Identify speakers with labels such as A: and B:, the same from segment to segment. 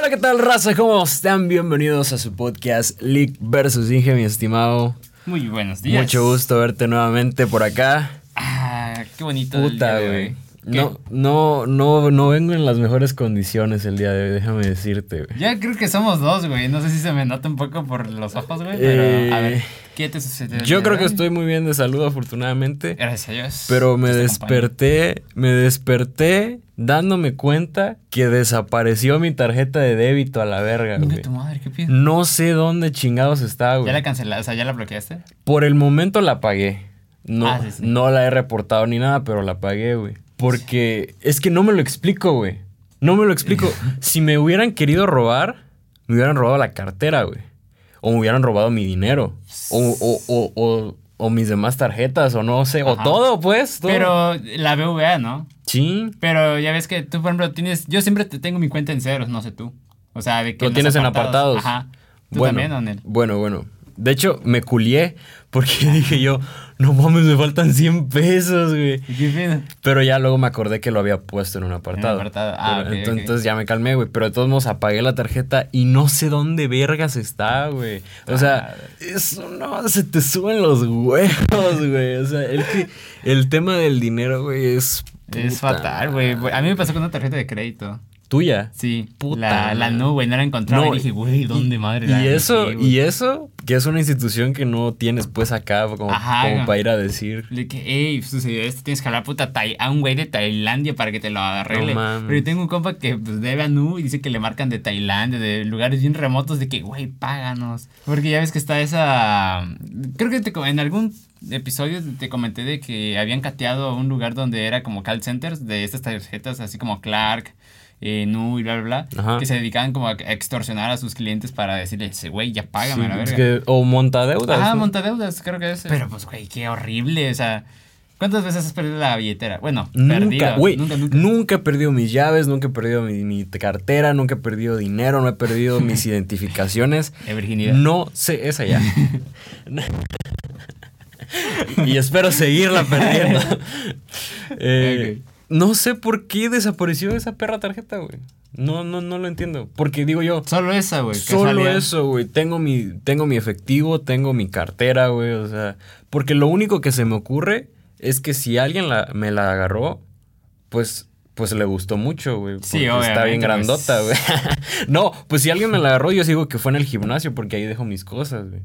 A: Hola, ¿qué tal, raza? ¿Cómo están? Bienvenidos a su podcast League vs. Inge, mi estimado.
B: Muy buenos días.
A: Mucho gusto verte nuevamente por acá.
B: Ah, qué bonito.
A: Puta, güey. No, no, no, no vengo en las mejores condiciones el día de hoy, déjame decirte, güey.
B: Ya creo que somos dos, güey. No sé si se me nota un poco por los ojos, güey. Pero,
A: Eh,
B: a ver, ¿qué te sucedió? el
A: Yo creo que estoy muy bien de salud, afortunadamente.
B: Gracias a Dios.
A: Pero me desperté, me desperté dándome cuenta que desapareció mi tarjeta de débito a la verga, güey.
B: tu madre, qué pido.
A: No sé dónde chingados está,
B: ¿Ya
A: güey.
B: la cancelaste? O sea, ¿ya la bloqueaste?
A: Por el momento la pagué. No,
B: Ah, sí, sí.
A: no la he reportado ni nada, pero la pagué, güey. Porque es que no me lo explico, güey. No me lo explico. si me hubieran querido robar, me hubieran robado la cartera, güey. O me hubieran robado mi dinero. O, o, o, o, o mis demás tarjetas, o no sé. O todo, pues. todo.
B: Pero la BVA, ¿no?
A: Sí.
B: Pero ya ves que tú, por ejemplo, tienes. Yo siempre te tengo mi cuenta en ceros, no sé tú. O sea, de que.
A: Lo tienes en apartados.
B: Ajá. ¿Tú
A: bueno,
B: también, Onel?
A: Bueno, bueno. De hecho, me culié porque dije yo, no mames, me faltan 100 pesos, güey.
B: ¿Qué?
A: Pero ya luego me acordé que lo había puesto en un apartado.
B: apartado. Ah,
A: Pero. Entonces ya me calmé, güey. Pero de todos modos apagué la tarjeta y no sé dónde vergas está, güey. O sea,
B: Ah.
A: eso no, se te suben los huevos, güey. O sea, el, que- el tema del dinero, güey, es...
B: Es fatal, güey. A mí me pasó con una tarjeta de crédito.
A: Tuya.
B: Sí,
A: Puta
B: la, la no, güey, no la encontraba
A: No,
B: y dije, güey, ¿dónde
A: y-
B: madre la
A: Y eso, y eso, que es una institución que no tienes pues acá como,
B: Ajá,
A: como
B: no.
A: para ir a decir.
B: Le que, hey, sucedió esto, tienes que hablar puta a un güey de Tailandia para que te lo arregle.
A: No.
B: Pero yo tengo un compa que pues, debe a Nu y dice que le marcan de Tailandia, de lugares bien remotos, de que, güey, páganos. Porque ya ves que está esa. Creo que te en algún episodio te comenté de que habían cateado un lugar donde era como call centers de estas tarjetas, así como Clark. Eh, Nu y bla, bla, bla,
A: Ajá.
B: que se dedicaban como a extorsionar a sus clientes para decirles, güey, ya págame
A: Sí,
B: la
A: es
B: verga.
A: que- o monta deudas.
B: Ah,
A: ¿no?
B: montadeudas, creo que es. Pero pues, güey, qué horrible. O sea, ¿cuántas veces has perdido la billetera? Bueno,
A: Nunca,
B: perdido. Nunca,
A: nunca,
B: nunca.
A: he perdido mis llaves, nunca he perdido mi, mi cartera, nunca he perdido dinero, no he perdido mis identificaciones.
B: De virginidad.
A: No sé, esa ya. y espero seguirla perdiendo. Eh, No sé por qué desapareció esa perra tarjeta, güey. No, no, no lo entiendo. Porque digo yo,
B: Solo esa, güey.
A: Solo eso, güey. Tengo mi, tengo mi efectivo, tengo mi cartera, güey. O sea, porque lo único que se me ocurre es que si alguien la, me la agarró, pues, pues le gustó mucho, güey.
B: Sí,
A: Está bien
B: obviamente,
A: grandota,
B: pues.
A: güey. no, pues si alguien me la agarró, yo sigo que fue en el gimnasio porque ahí dejo mis cosas, güey.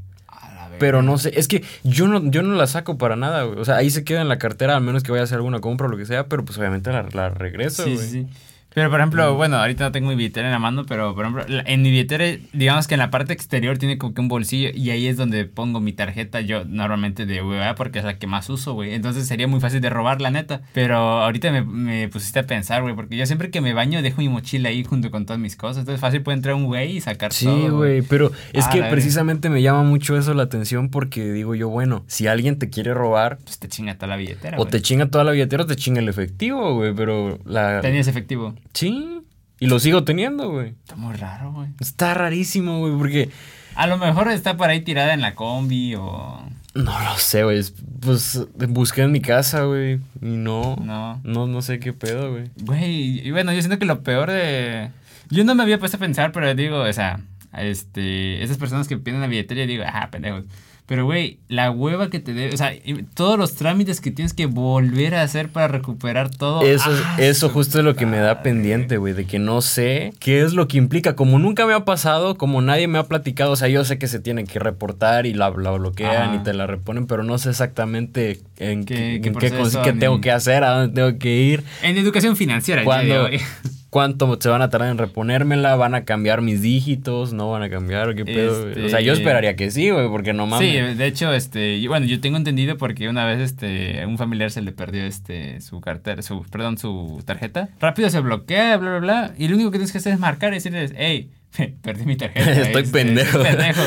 A: Pero no sé, es que yo no, yo no la saco para nada, güey. O sea, ahí se queda en la cartera, al menos que vaya a hacer alguna compra o lo que sea, pero pues obviamente la, la regreso,
B: Sí,
A: güey.
B: sí, sí. Pero, por ejemplo, bueno, ahorita no tengo mi billetera en la mano, pero, por ejemplo, en mi billetera, digamos que en la parte exterior tiene como que un bolsillo y ahí es donde pongo mi tarjeta yo normalmente de VA porque es la que más uso, güey. Entonces sería muy fácil de robar, la neta. Pero ahorita me, me pusiste a pensar, güey, porque yo siempre que me baño dejo mi mochila ahí junto con todas mis cosas. Entonces fácil puede entrar un güey y sacar
A: Sí,
B: todo.
A: güey, pero es
B: Ah,
A: que precisamente me llama mucho eso la atención porque digo yo, bueno, si alguien te quiere robar
B: Pues te chinga toda la billetera,
A: o te chinga toda la billetera o te chinga el efectivo, güey, pero la...
B: Tenías efectivo.
A: Sí, y lo sigo teniendo, güey.
B: Está muy raro, güey.
A: Está rarísimo, güey, porque...
B: A lo mejor está por ahí tirada en la combi o...
A: No lo sé, güey, es- pues busqué en mi casa, güey, y no...
B: No.
A: No, no sé qué pedo, güey.
B: Güey, y bueno, yo siento que lo peor de... Yo no me había puesto a pensar, pero digo, o sea, este, esas personas que piden la billetera, digo, ah, pendejos. Pero, güey, la hueva que te debe, o sea, todos los trámites que tienes que volver a hacer para recuperar todo.
A: Eso, es-
B: Ah,
A: eso justo es lo que me da pendiente, güey, de que no sé qué es lo que implica. Como nunca me ha pasado, como nadie me ha platicado, o sea, yo sé que se tiene que reportar y la, la bloquean
B: Ajá.
A: y te la reponen, pero no sé exactamente en
B: ¿Qué-
A: qué,
B: qué
A: en tengo que hacer, a dónde tengo que ir,
B: En educación financiera, el
A: cuánto se van a tardar en reponérmela, van a cambiar mis dígitos, no van a cambiar, qué pedo. O sea, yo
B: Este-
A: esperaría que sí, güey, porque no mames.
B: Sí, de hecho, este, bueno, yo tengo entendido porque una vez, este, a un familiar se le perdió, este, su cartera, su, perdón, su tarjeta. Rápido se bloquea, bla, bla, bla, y lo único que tienes que hacer es marcar y decirles, hey, perdí mi tarjeta.
A: Estoy
B: este,
A: pendejo.
B: estoy pendejo.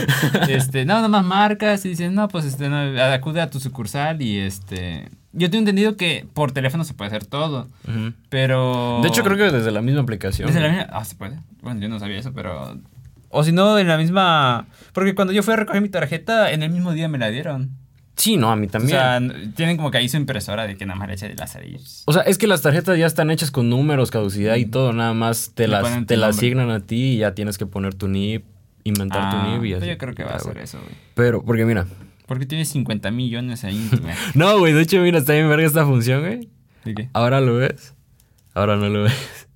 B: Este, no, nada más marcas y dices, no, pues, este, no, acude a tu sucursal y, este, yo tengo entendido que por teléfono se puede hacer todo, pero...
A: De hecho, creo que desde la misma aplicación.
B: Desde la misma... Ah, se puede. Bueno, yo no sabía eso, pero... O si no, en la misma... Porque cuando yo fui a recoger mi tarjeta, en el mismo día me la dieron.
A: Sí, no, a mí
B: O
A: también.
B: sea, n- tienen como que ahí su impresora de que nada más le echa de y...
A: O sea, es que las tarjetas ya están hechas con números, caducidad y todo. Nada más te
B: Le
A: las, te las asignan a ti y ya tienes que poner tu NIP, inventar tu
B: Ah,
A: NIP y así.
B: yo creo que va a ser eso, güey.
A: Pero, porque mira.
B: Porque tiene 50 millones ahí.
A: No, güey, de hecho, mira, está bien verga esta función, güey.
B: ¿De qué?
A: Ahora lo ves. Ahora no lo ves.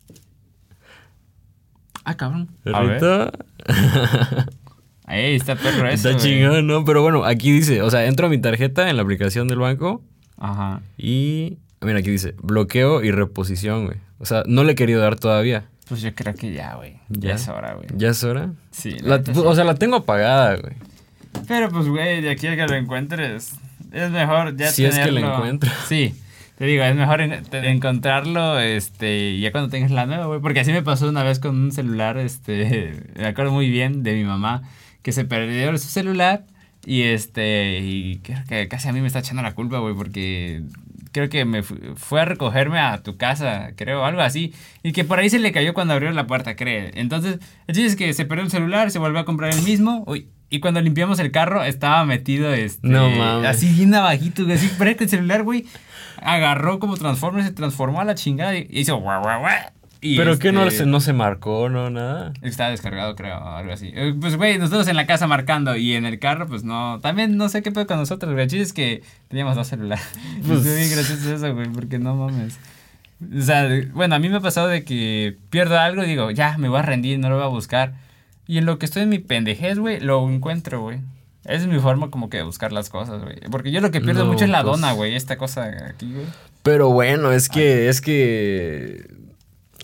B: Ah, cabrón.
A: Ahorita.
B: Ahí está perro eso,
A: Está chingón, ¿no? Pero bueno, aquí dice, o sea, entro a mi tarjeta en la aplicación del banco
B: Ajá.
A: y. Mira, aquí dice bloqueo y reposición, güey. O sea, no le he querido dar todavía.
B: Pues yo creo que ya, güey. Ya,
A: ¿Ya?
B: es hora, güey.
A: ¿Ya es hora?
B: Sí, la
A: La-
B: neta
A: O sea, la tengo apagada, güey.
B: Pero pues, güey, de aquí a que lo encuentres, es mejor ya
A: Si es que lo
B: tenerlo-
A: encuentro.
B: Sí, te digo, es mejor en- te- encontrarlo, este, ya cuando tengas la nueva, güey. Porque así me pasó una vez con un celular, este, me acuerdo muy bien de mi mamá, que se perdió su celular y, este, y creo que casi a mí me está echando la culpa, güey, porque creo que me fu- fue a recogerme a tu casa, creo, algo así. Y que por ahí se le cayó cuando abrió la puerta, creo. Entonces, el chiste es que se perdió el celular, se volvió a comprar el mismo. Uy, y cuando limpiamos el carro, estaba metido, este,
A: No mames.
B: así bien abajito, güey, así, pero que el celular, güey, agarró como Transformers, se transformó a la chingada y hizo guau, guau, guau. Y,
A: Pero que no,
B: este,
A: se, no se marcó, no, nada.
B: Estaba descargado, creo, o algo así. Eh, Pues, güey, nosotros en la casa marcando y en el carro, pues no. También no sé qué pedo con nosotros, güey. Chiste es que teníamos dos celulares.
A: Pues-
B: Pues bien gracioso eso, güey, porque no mames. O sea, bueno, a mí me ha pasado de que pierdo algo y digo, ya, me voy a rendir, no lo voy a buscar. Y en lo que estoy en mi pendejez, güey, lo encuentro, güey. Esa es mi forma como que de buscar las cosas, güey. Porque yo lo que pierdo
A: No,
B: mucho es la
A: pues-
B: dona, güey. Esta cosa aquí, güey.
A: Pero bueno, es que, es que.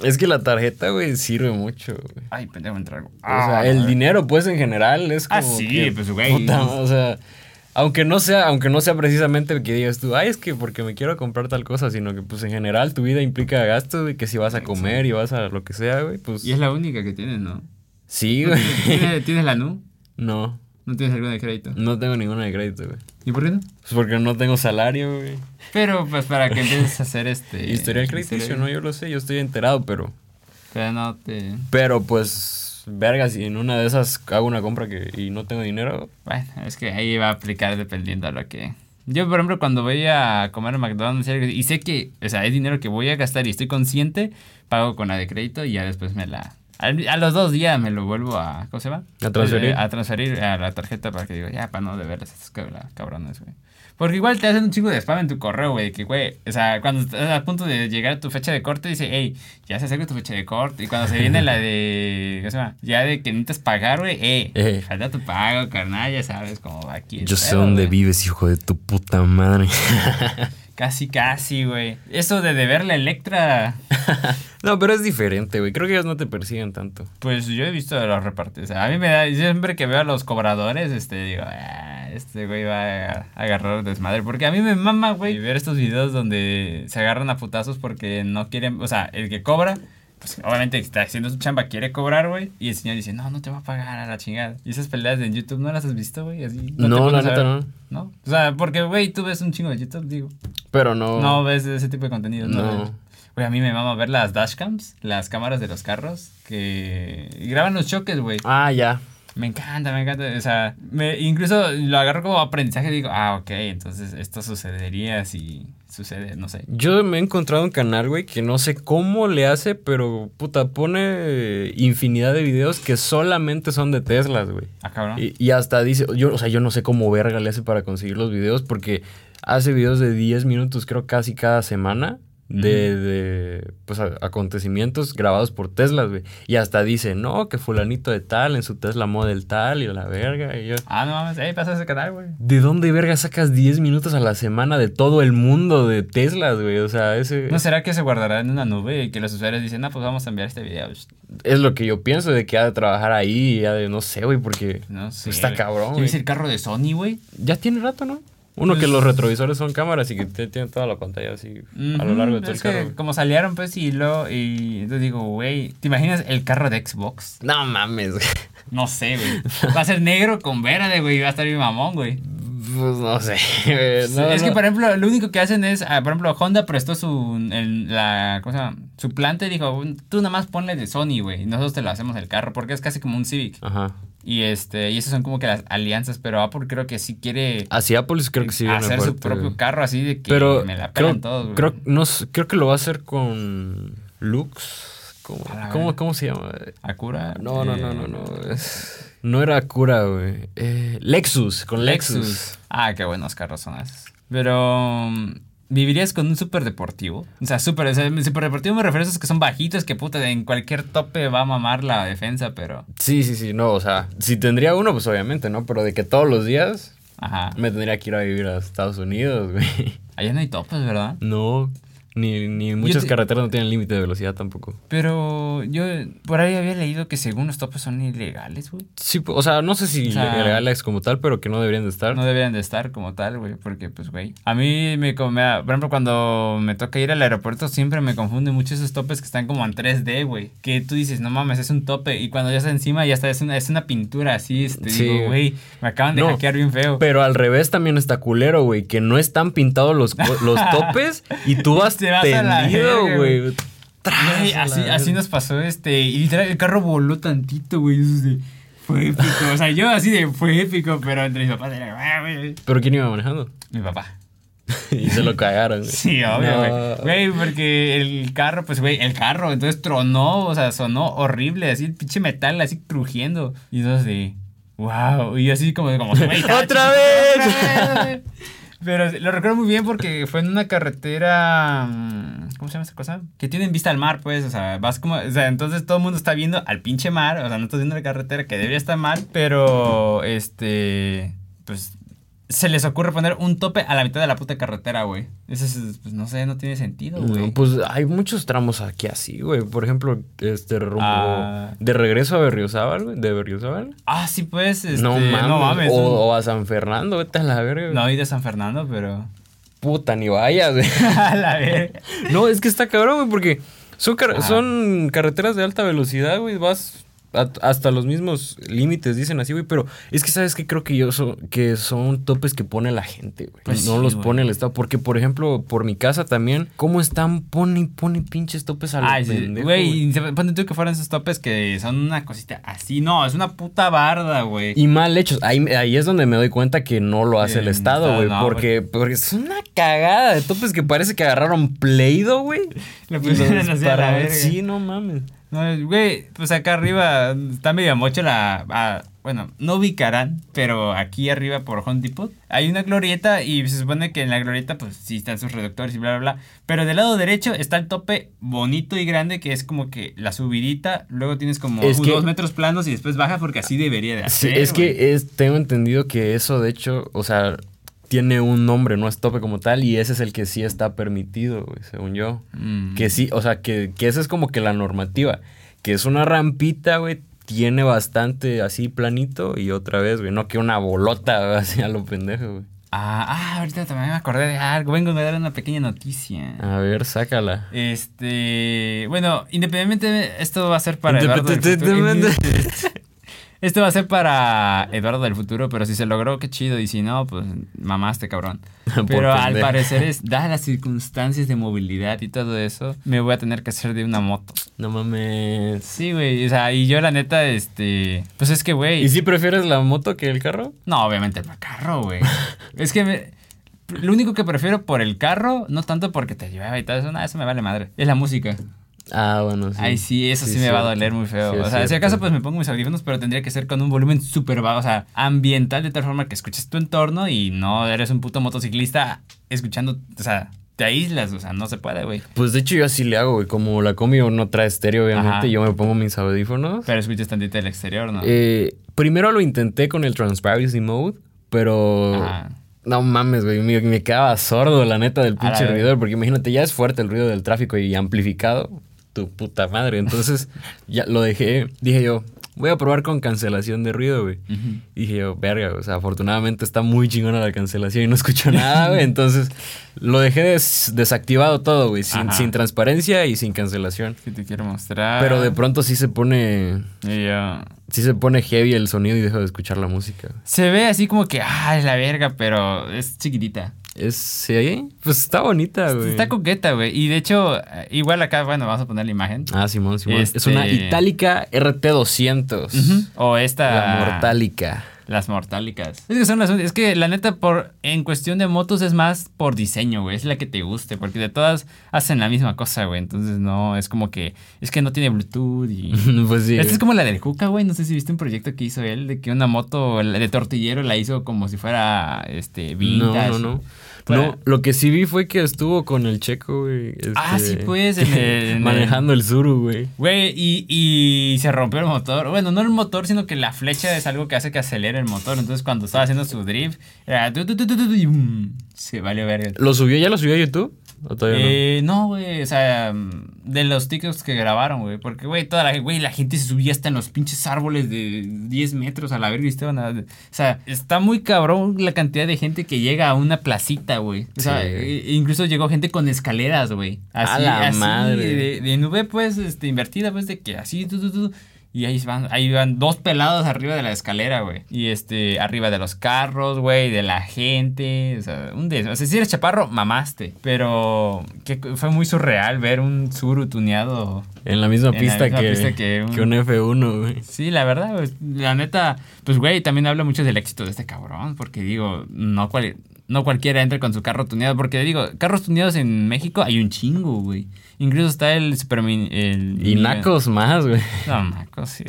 A: Es que la tarjeta, güey, sirve mucho, güey.
B: Ay, pendejo, entra algo.
A: o sea, el dinero, pues, en general, es como.
B: Ah, sí,
A: que,
B: pues, güey.
A: puta, o sea. Aunque no sea, aunque no sea precisamente que digas tú, ay, es que porque me quiero comprar tal cosa, sino que pues en general tu vida implica gastos, y que si vas a comer y vas a lo que sea, güey, pues.
B: Y es la única que tienes, ¿no?
A: Sí, güey.
B: ¿Tienes, ¿Tienes la NU?
A: No,
B: ¿No tienes alguna de crédito?
A: no tengo ninguna de crédito, güey.
B: ¿Y por qué no?
A: Pues porque no tengo salario, güey.
B: Pero pues para que empieces a hacer este...
A: Historial crediticio, no, yo lo sé, yo estoy enterado, pero.
B: Pero no te...
A: Pero pues, verga, si en una de esas hago una compra que, y no tengo dinero,
B: Bueno, es que ahí va a aplicar dependiendo a lo que... Yo, por ejemplo, cuando voy a comer en McDonald's y sé que, o sea, es dinero que voy a gastar y estoy consciente, pago con la de crédito y ya después me la... A los dos días me lo vuelvo a... ¿Cómo se llama?
A: A transferir.
B: Eh, A transferir a la tarjeta para que digo, ya, para no deberles a estos cabrones, güey. Porque igual te hacen un chingo de spam en tu correo, güey. Que, güey, o sea, cuando estás a punto de llegar a tu fecha de corte, dice, hey, ya se acerca tu fecha de corte. Y cuando se viene la de, ¿cómo se llama? Ya de que necesitas pagar, güey, hey,
A: Eh.
B: falta tu pago, carnal, ya sabes cómo va aquí.
A: yo sé dónde
B: güey.
A: vives, hijo de tu puta madre.
B: Casi, casi, güey. Eso de deberle a Electra,
A: no, pero es diferente, güey. Creo que ellos no te persiguen tanto.
B: pues yo he visto los repartes. O sea, a mí me da, siempre que veo a los cobradores, este, digo, ah, este güey va a agarrar desmadre. Porque a mí me mama, güey, ver estos videos donde se agarran a putazos porque no quieren, o sea, el que cobra, pues obviamente está haciendo su chamba, quiere cobrar, güey. Y el señor dice, no, no te va a pagar a la chingada. Y esas peleas en YouTube, ¿no las has visto, güey? Así. te
A: No, la neta no.
B: ¿No? O sea, porque, güey, tú ves un chingo de YouTube, digo.
A: Pero no.
B: No ves ese tipo de contenido, ¿no?
A: No.
B: Güey, a mí me mama ver las dashcams, las cámaras de los carros que graban los choques, güey.
A: Ah, ya.
B: Me encanta, me encanta. O sea, me, incluso lo agarro como aprendizaje y digo, ah, ok, entonces esto sucedería si sucede, no sé.
A: Yo me he encontrado un canal, güey, que no sé cómo le hace, pero puta, pone infinidad de videos que solamente son de Teslas, güey.
B: Ah, cabrón.
A: Y, y hasta dice, yo, o sea, yo no sé cómo verga le hace para conseguir los videos, porque hace videos de 10 minutos, creo, casi cada semana. De, de pues, a- acontecimientos grabados por Teslas, güey. Y hasta dice, no, que fulanito de tal en su Tesla Model tal y la verga. Y yo,
B: Ah, no mames, ahí pasa ese canal, güey.
A: ¿de dónde verga sacas 10 minutos a la semana de todo el mundo de Teslas, güey? O sea, ese
B: ¿No será que se guardará en una nube y que los usuarios dicen, ah, pues vamos a enviar este video?
A: es lo que yo pienso de que ha de trabajar ahí, ya de no sé, güey, porque
B: No sé.
A: está
B: güey.
A: cabrón,
B: ¿Ya
A: güey.
B: viste el carro de Sony, güey?
A: Ya tiene rato, ¿no? Uno que
B: Pues-
A: los retrovisores son cámaras y que te- tiene toda la pantalla así a lo largo de todo
B: es
A: el carro.
B: que como salieron, pues, y lo y entonces digo, güey, ¿te imaginas el carro de Xbox?
A: No mames, güey.
B: No sé, güey. Va a ser negro con verde, güey, y va a estar bien mamón, güey.
A: Pues no sé. güey. No,
B: es que, por ejemplo, lo único que hacen es, ah, por ejemplo, Honda prestó su, el- la, ¿cómo se llama? suplante y dijo, tú nada más ponle de Sony, güey. y Nosotros te lo hacemos el carro porque es casi como un Civic.
A: Ajá.
B: Y este, y esas son como que las alianzas, pero Apple creo que sí quiere
A: Así Apple creo que sí
B: hacer su propio carro así de que
A: Pero
B: me la
A: creo,
B: pelan todos, güey.
A: creo, no, creo que lo va a hacer con Lux. ¿Cómo, cómo, cómo se llama?
B: Acura.
A: No, no, no,
B: eh,
A: no, no. es- no era Cura, güey. Eh, Lexus, con Lexus.
B: Ah, qué buenos carros son esos. Pero. ¿Vivirías con un super deportivo? O sea, super, o sea, super deportivo me refiero a esos que son bajitos, que puta, en cualquier tope va a mamar la defensa, pero.
A: Sí, sí, sí, no, o sea, si tendría uno, pues obviamente, ¿no? Pero de que todos los días
B: Ajá.
A: me tendría que ir a vivir a Estados Unidos, güey.
B: Allá no hay topes, ¿verdad?
A: No, ni, ni muchas
B: te-
A: carreteras no tienen límite de velocidad tampoco.
B: Pero yo por ahí había leído que según los topes son ilegales, güey.
A: Sí, o sea, no sé si
B: O sea-
A: legales como tal, pero que no deberían de estar.
B: No deberían de estar como tal, güey, porque pues, güey. A mí me, como por ejemplo, cuando me toca ir al aeropuerto siempre me confunden mucho esos topes que están como en 3D, güey. Que tú dices, no mames, es un tope. Y cuando ya está encima, ya está, es una, es una pintura así, este,
A: Sí.
B: digo, güey, me acaban de
A: No,
B: hackear bien feo.
A: Pero al revés también está culero, güey, que no están pintados los, los topes y tú vas
B: Te vas a la verga,
A: güey.
B: Así, nos pasó, este, y literal, el carro voló tantito, güey, fue épico. O sea, yo así de, fue épico, pero entre mis papás era, "Ah, güey".
A: ¿Pero quién iba manejando?
B: Mi papá.
A: y se lo cagaron, güey.
B: Sí, obvio,
A: No.
B: güey. Güey, porque el carro, pues, güey, el carro, entonces tronó, o sea, sonó horrible, así el pinche metal, así crujiendo. Y entonces de, wow. Y así como, como
A: otra vez.
B: Pero lo recuerdo muy bien porque fue en una carretera. mm, ¿Cómo se llama esa cosa? Que tienen vista al mar, pues. O sea, vas como. O sea, entonces todo el mundo está viendo al pinche mar. O sea, no estás viendo la carretera que debería estar mal. Pero, este. Pues. Se les ocurre poner un tope a la mitad de la puta carretera, güey. Eso es, pues no sé, no tiene sentido, güey.
A: No, pues hay muchos tramos aquí así, güey. Por ejemplo, este rumbo
B: Ah.
A: de regreso a Berriozábal, güey. De Berriozábal.
B: Ah, sí, pues. Este,
A: no mames.
B: No mames.
A: o,
B: un-
A: o a San Fernando, vete a la verga. güey.
B: No, y de San Fernando, pero.
A: Puta, ni vayas, güey.
B: a la verga.
A: No, es que está cabrón, güey, porque son, car-
B: Ajá.
A: son carreteras de alta velocidad, güey. Vas a- hasta los mismos límites, dicen así, güey. Pero es que, ¿sabes qué? Creo que yo so- que son topes que pone la gente, güey.
B: Pues
A: no
B: sí,
A: los
B: güey.
A: pone el Estado. Porque, por ejemplo, por mi casa también, ¿cómo están? Pone y pone pinches topes a los
B: Ay, sí,
A: pendejos,
B: güey, ponte tú que fueran esos topes que son una cosita así. No, es una puta barda, güey.
A: Y mal hechos. Ahí, ahí es donde me doy cuenta que no lo hace el
B: Eh,
A: Estado, güey.
B: no,
A: porque, porque es una cagada de topes que parece que agarraron Play-Doh, güey.
B: Le pusieron
A: los
B: así a la
A: dispararon.
B: verga.
A: Sí, no mames.
B: No, güey, pues acá arriba está medio mocho la... bueno, no ubicarán, pero aquí arriba por Home Depot hay una glorieta y se supone que en la glorieta pues sí están sus reductores y bla, bla, bla. Pero del lado derecho está el tope bonito y grande que es como que la subidita, luego tienes como
A: Es que-
B: dos metros planos y después baja porque así debería de
A: Sí,
B: hacer.
A: es
B: güey.
A: que es, tengo entendido que eso, de hecho, o sea, tiene un nombre, no es tope como tal, y ese es el que sí está permitido, güey, según yo.
B: Mm.
A: Que sí, o sea, que, que esa es como que la normativa, que es una rampita, güey, tiene bastante así planito y otra vez, güey, no que una bolota güey, así a lo pendejo, güey.
B: Ah, ah, ahorita también me acordé de algo. Vengo a dar una pequeña noticia.
A: A ver, sácala.
B: Este, bueno, independientemente, esto va a ser para
A: Independientemente.
B: Esto va a ser para Eduardo del futuro, pero si se logró, qué chido. Y si no, pues mamaste, cabrón. Pero al parecer, es, dadas las circunstancias de movilidad y todo eso, me voy a tener que hacer de una moto.
A: No mames.
B: Sí, güey. O sea, y yo la neta, este. Pues es que, güey.
A: ¿Y si prefieres la moto que el carro?
B: No, obviamente el carro, güey. es que me- lo único que prefiero por el carro, no tanto porque te llevaba y todo eso, nada, eso me vale madre. Es la música.
A: Ah, bueno, sí.
B: Ay, sí, eso sí,
A: Sí,
B: me va a doler muy feo.
A: Sí,
B: o sea, si
A: cierto.
B: acaso pues me pongo mis audífonos, pero tendría que ser con un volumen súper bajo, o sea, ambiental de tal forma que escuches tu entorno y no eres un puto motociclista escuchando, o sea, te aíslas, o sea, no se puede, güey.
A: Pues de hecho yo así le hago, güey. Como la combi no trae estéreo, obviamente,
B: Ajá.
A: yo me pongo mis audífonos.
B: Pero escuchas tantito del exterior, ¿no?
A: Eh, primero lo intenté con el Transparency Mode, pero...
B: Ajá.
A: No mames, güey. Me, me quedaba sordo, la neta, del pinche ruidor. Porque imagínate, ya es fuerte el ruido del tráfico y amplificado. Tu puta madre. Entonces, ya lo dejé. Dije yo, voy a probar con cancelación de ruido, güey. Y dije yo, verga, o sea, afortunadamente está muy chingona la cancelación y no escucho nada, güey. Entonces, lo dejé des- desactivado todo, güey. Sin, sin transparencia y sin cancelación.
B: Que te quiero mostrar.
A: Pero de pronto sí se pone. Sí se pone heavy el sonido y dejo de escuchar la música.
B: Se ve así como que, ah, es la verga, pero es chiquitita.
A: Es, sí, pues está bonita, güey.
B: Está coqueta, güey. Y de hecho, eh, igual acá, bueno, vamos a poner la imagen.
A: Ah, Simón, Simón.
B: Este-
A: Es una Itálica RT200.
B: O esta.
A: La Mortálica.
B: Las mortálicas. Es que son las Es que la neta, por en cuestión de motos es más por diseño, güey. Es la que te guste. Porque de todas hacen la misma cosa, güey. Entonces no, es como que. Es que no tiene Bluetooth y.
A: pues sí.
B: Esta es como la del Juca, güey. No sé si viste un proyecto que hizo él de que una moto de tortillero la hizo como si fuera este vintage.
A: No, no, no. No, lo que sí vi fue que estuvo con el checo, güey.
B: Ah,
A: este,
B: sí, pues, en el- en
A: manejando el Zuru, güey.
B: Güey, y, y se rompió el motor. Bueno, no el motor, sino que la flecha es algo que hace que acelere el motor. Entonces, cuando estaba haciendo su drift, era. ¡bum! se valió ver.
A: ¿Lo subió? ¿Ya lo subió a YouTube? ¿O todavía
B: Eh, no, güey, o sea, de los TikToks que grabaron, güey. Porque, güey, toda la, güey, la gente se subía hasta en los pinches árboles de 10 metros a la verga y estaban a- O sea, está muy cabrón la cantidad de gente que llega a una placita, güey. O sea,
A: Sí.
B: e- incluso llegó gente con escaleras, güey.
A: A
B: Así,
A: la
B: así,
A: madre.
B: De, de nube, pues, este, invertida, pues, de que así, tú, tú, tú, Y ahí van, ahí van dos pelados arriba de la escalera, güey. Y este, arriba de los carros, güey, de la gente. O sea, un des... O sea, si eres chaparro, mamaste. Pero que fue muy surreal ver un Zuru tuneado.
A: En la misma
B: En la
A: pista,
B: misma
A: que,
B: pista que un-
A: que un F1, güey.
B: Sí, la verdad, güey, la neta, pues güey, también habla mucho del éxito de este cabrón, porque digo, no, cual, no cualquiera entra con su carro tuneado, porque digo, carros tuneados en México hay un chingo, güey. Incluso está el super el
A: Y nacos más, güey.
B: No, nacos, sí.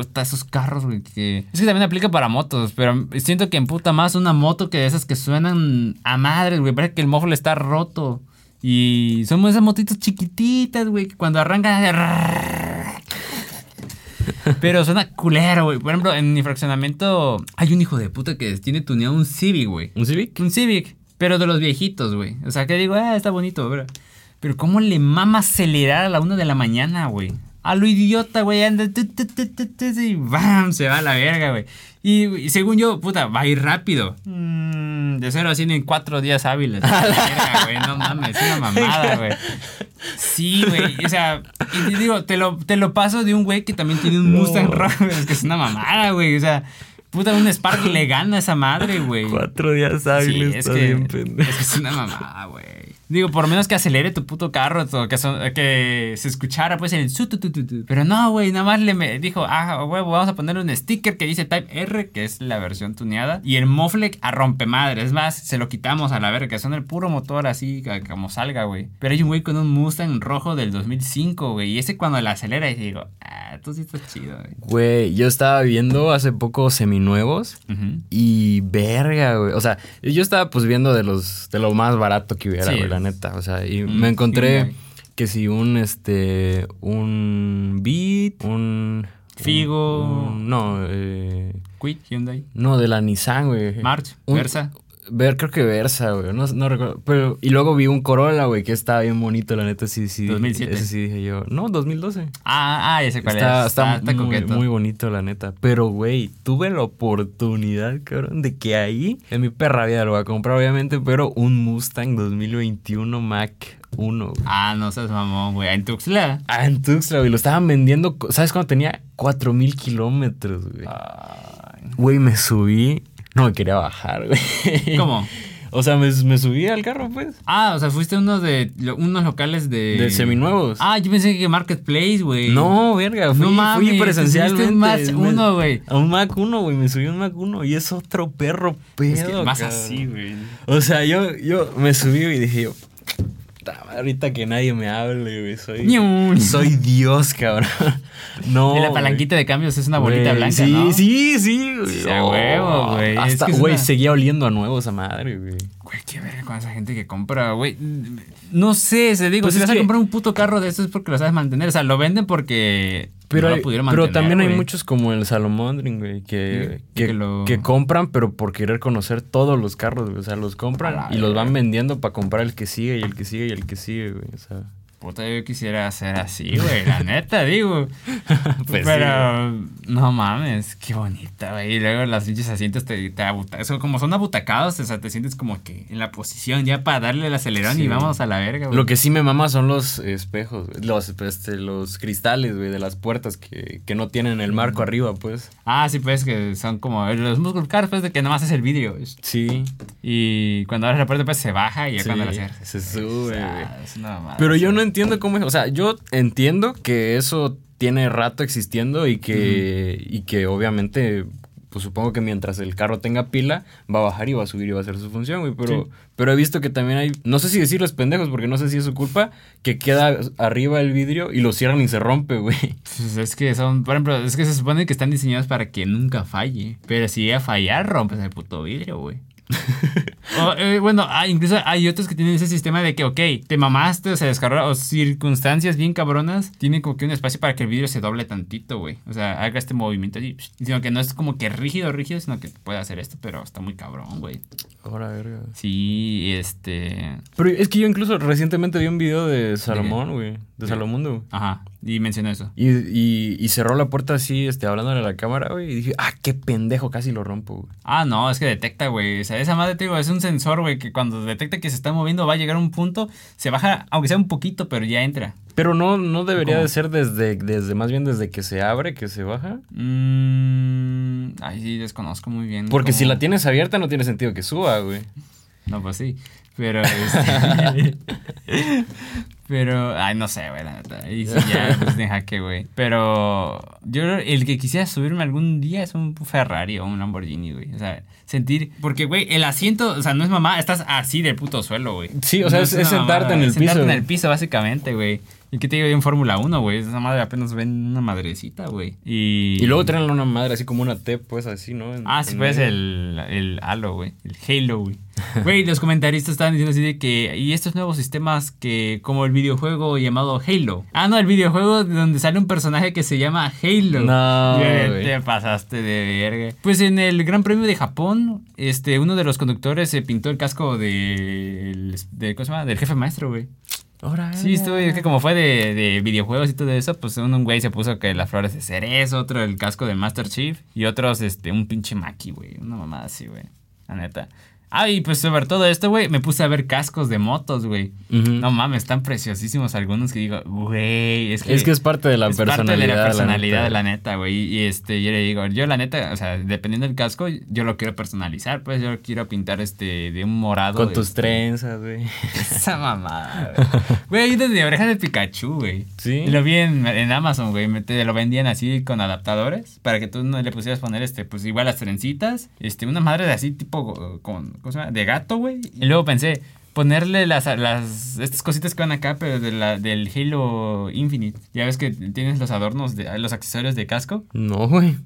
B: Está esos carros, güey, que... Es que también aplica para motos, pero siento que emputa más una moto que de esas que suenan a madres, güey. Parece que el mofle está roto. Y son esas motitos chiquititas, güey, que cuando arrancan... Pero suena culero, güey. Por ejemplo, en mi fraccionamiento hay un hijo de puta que tiene tuneado un Civic, güey.
A: ¿Un Civic?
B: Un Civic, pero de los viejitos, güey. O sea, que digo, ah, está bonito, bro. Pero ¿cómo le mama acelerar a la una de la mañana, güey? A lo idiota, güey, anda. tu, y ¡bam! Se va a la verga, güey. Y, y según yo, puta, va a ir rápido. Mm, de cero a cien en cuatro días hábiles. La verga, güey. No mames, es una mamada, güey. Sí, güey. O sea, y te digo, te lo, te lo paso de un güey que también tiene un Mustang rojo. Es que es una mamada, güey. O sea, puta, un Spark le gana a esa madre, güey.
A: Cuatro días
B: Sí,
A: hábiles,
B: es
A: está
B: que,
A: bien pendejo.
B: es que es una mamada, güey. Digo, por menos que acelere tu puto carro, que, son- que se escuchara pues el su tu, tu, tu, tu. Pero no, güey, nada más le me dijo, ah, huevo, vamos a poner un sticker que dice Type R, que es la versión tuneada, y el mofle a rompemadre. Es más, se lo quitamos a la verga, que son el puro motor así, como salga, güey. Pero hay un güey con un Mustang rojo del 2005, güey, y ese cuando la acelera y digo, ah, tú sí estás chido, güey.
A: Güey, yo estaba viendo hace poco seminuevos
B: Ujú.
A: y verga, güey. O sea, yo estaba pues viendo de los de lo más barato que hubiera,
B: Sí.
A: güey, la neta. O sea, y
B: Mm,
A: me encontré que si un este un Beat, un
B: Figo.
A: un- no, eh,
B: Quid, Hyundai.
A: no de la Nissan, güey.
B: March,
A: Un-
B: Versa.
A: Ver, creo que Versa, güey. No, no recuerdo. Pero, y luego vi un Corolla, güey, que estaba bien bonito, la neta. Sí, sí.
B: 2007.
A: Ese sí dije yo. No, 2012.
B: Ah, ah, ya sé cuál
A: Está,
B: es.
A: está,
B: está
A: muy, bonito, la neta. Pero, güey, tuve la oportunidad, cabrón, de que ahí, en mi perra vida lo voy a comprar, obviamente, pero un Mustang 2021 Mac 1, güey.
B: Ah, no seas mamón, güey. En Tuxtla.
A: Ah, en Tuxtla, güey. Lo estaban vendiendo, ¿sabes cuándo tenía? 4000 kilómetros, güey.
B: Ay.
A: Güey, me subí. No me quería bajar, güey.
B: ¿Cómo?
A: O sea, me, me subí al carro, pues.
B: Ah, o sea, fuiste uno de lo- unos locales de.
A: De seminuevos.
B: Ah, yo pensé que Marketplace, güey.
A: No, verga, fui,
B: No mames,
A: fui
B: te
A: presencialmente.
B: un Mac
A: Me-
B: 1, güey.
A: A un Mac 1, güey, me subí a un Mac 1 y es otro perro pedo.
B: Es que
A: cabrón.
B: así, güey.
A: O sea, yo, yo me subí y dije yo, "Puta madre, ahorita que nadie me hable, güey, soy, soy Dios, cabrón. No.
B: Y la
A: güey.
B: palanquita de cambios es una bolita
A: Güey,
B: blanca,
A: sí,
B: ¿no?
A: Sí, sí, güey.
B: Huevo, güey. Es
A: Hasta,
B: que
A: güey,
B: una-
A: seguía oliendo a nuevo esa madre, güey.
B: Güey, qué verga con esa gente que compra, güey. No sé, se digo,
A: Pues
B: si vas a comprar un puto carro de eso es porque lo sabes mantener. O sea, lo venden porque
A: Pero,
B: no
A: hay-
B: lo pudieron
A: pero
B: mantener.
A: también hay muchos como el Salomondrin, güey, que,
B: Sí,
A: que,
B: que lo-
A: que compran, pero por querer conocer todos los carros, güey. O sea, los compran y los van vendiendo para comprar el que sigue y el que sigue y el que sigue, güey. O sea,
B: Puta, yo quisiera ser así, güey, la neta, digo.
A: Pues sí,
B: Pero, no mames, qué bonita, güey. Y luego las pinches asientos te, te eso, como son abutacados, o sea, te sientes como que en la posición ya para darle el acelerón
A: Sí.
B: y vamos a la verga, güey.
A: Lo que sí me mama son los espejos, los, este, los cristales, güey, de las puertas que, que no tienen el marco arriba, pues.
B: Ah, sí, pues que son como los muscle cars, pues de que nomás es el vidrio.
A: Sí.
B: Y cuando abres la puerta, pues se baja y ya
A: Sí,
B: cuando la cierras.
A: se sube, güey. Pero yo
B: sí.
A: no entiendo cómo es. O sea, yo entiendo que eso tiene rato existiendo y que, y que obviamente, pues supongo que mientras el carro tenga pila, va a bajar y va a subir y va a hacer su función, güey. Pero,
B: Sí.
A: pero he visto que también hay, no sé si decirles pendejos, porque no sé si es su culpa, que queda arriba el vidrio y lo cierran y se rompe, güey.
B: Es que son, por ejemplo, es que se supone que están diseñados para que nunca falle. Pero si llega a fallar, rompes el puto vidrio, güey. O, eh, bueno, ah, incluso hay otros que tienen ese sistema de que, ok, te mamaste o se descargó o circunstancias bien cabronas, tienen como que un espacio para que el vidrio se doble tantito, güey. O sea, haga este movimiento así, psh, sino que no es como que rígido, rígido, sino que puede hacer esto, pero está muy cabrón, güey.
A: Ahora, verga.
B: Sí, este...
A: Pero es que yo incluso recientemente vi un video de Salomón, güey. De Salomón, güey.
B: Ajá, y mencionó eso.
A: Y, y, y cerró la puerta así, este, hablándole a la cámara, güey. Y dije, ah, qué pendejo, casi lo rompo, güey.
B: Ah, no, es que detecta, güey. O sea, esa madre, te digo, es un sensor, güey, que cuando detecta que se está moviendo va a llegar a un punto, se baja, aunque sea un poquito, pero ya entra.
A: Pero no, no debería
B: ¿Cómo?
A: de ser desde, desde, más bien desde que se abre, que se baja.
B: Mmm. Ay, sí, desconozco muy bien.
A: Porque si la tienes abierta no tiene sentido que suba, güey.
B: No, pues sí. Pero, este... Pero, ay, no sé, güey, la neta. Y si ya, pues de jaque, güey. Pero yo el que quisiera subirme algún día es un Ferrari o un Lamborghini, güey. O sea, sentir. Porque, güey, el asiento, o sea, no es mamá, estás así del puto suelo, güey.
A: Sí, o sea,
B: No
A: es- sentarte en el
B: es sentarte
A: piso.
B: en el piso, básicamente, güey. ¿Y qué te digo en Fórmula 1, güey? Esa madre apenas ven una madrecita, güey. Y...
A: Y luego traen una madre así como una T, pues así, ¿no? En-
B: Ah, sí,
A: en
B: pues el, el Halo, güey. El Halo, güey. Güey, los comentaristas estaban diciendo así de que. Y estos nuevos sistemas que. Como el videojuego llamado Halo. Ah, no, el videojuego de donde sale un personaje que se llama Halo.
A: No.
B: Te pasaste de verga. Pues en el Gran Premio de Japón, este, uno de los conductores se pintó el casco del. De, ¿Cómo se llama? Del jefe maestro, güey. Sí, estuve, es que como fue de, de videojuegos y todo eso, pues un, un güey se puso que las flores de cerezo, otro el casco de Master Chief y otros, este, un pinche Maki, güey. Una mamada así, güey. La neta. Ah, y pues sobre todo esto, güey, me puse a ver cascos de motos, güey.
A: Ujú.
B: No mames, están preciosísimos algunos que digo, güey, es que...
A: Es que es parte de la
B: es
A: personalidad.
B: parte de la personalidad la neta, güey. Y este, yo le digo, yo la neta, o sea, dependiendo del casco, yo lo quiero personalizar, pues yo lo quiero pintar este de un morado.
A: Con tus
B: este,
A: trenzas, güey.
B: esa mamada, güey. Güey, desde orejas de Pikachu, güey.
A: Sí.
B: Y lo vi en, en Amazon, güey. Te lo vendían así con adaptadores para que tú no le pusieras poner, este, pues igual las trencitas. Este, una madre de así, tipo, uh, con, ¿cómo se llama? De gato, güey. Y luego pensé, ponerle las, las, estas cositas que van acá, pero de la, del Halo Infinite. Ya ves que tienes los adornos, de, los accesorios de casco.
A: No, güey.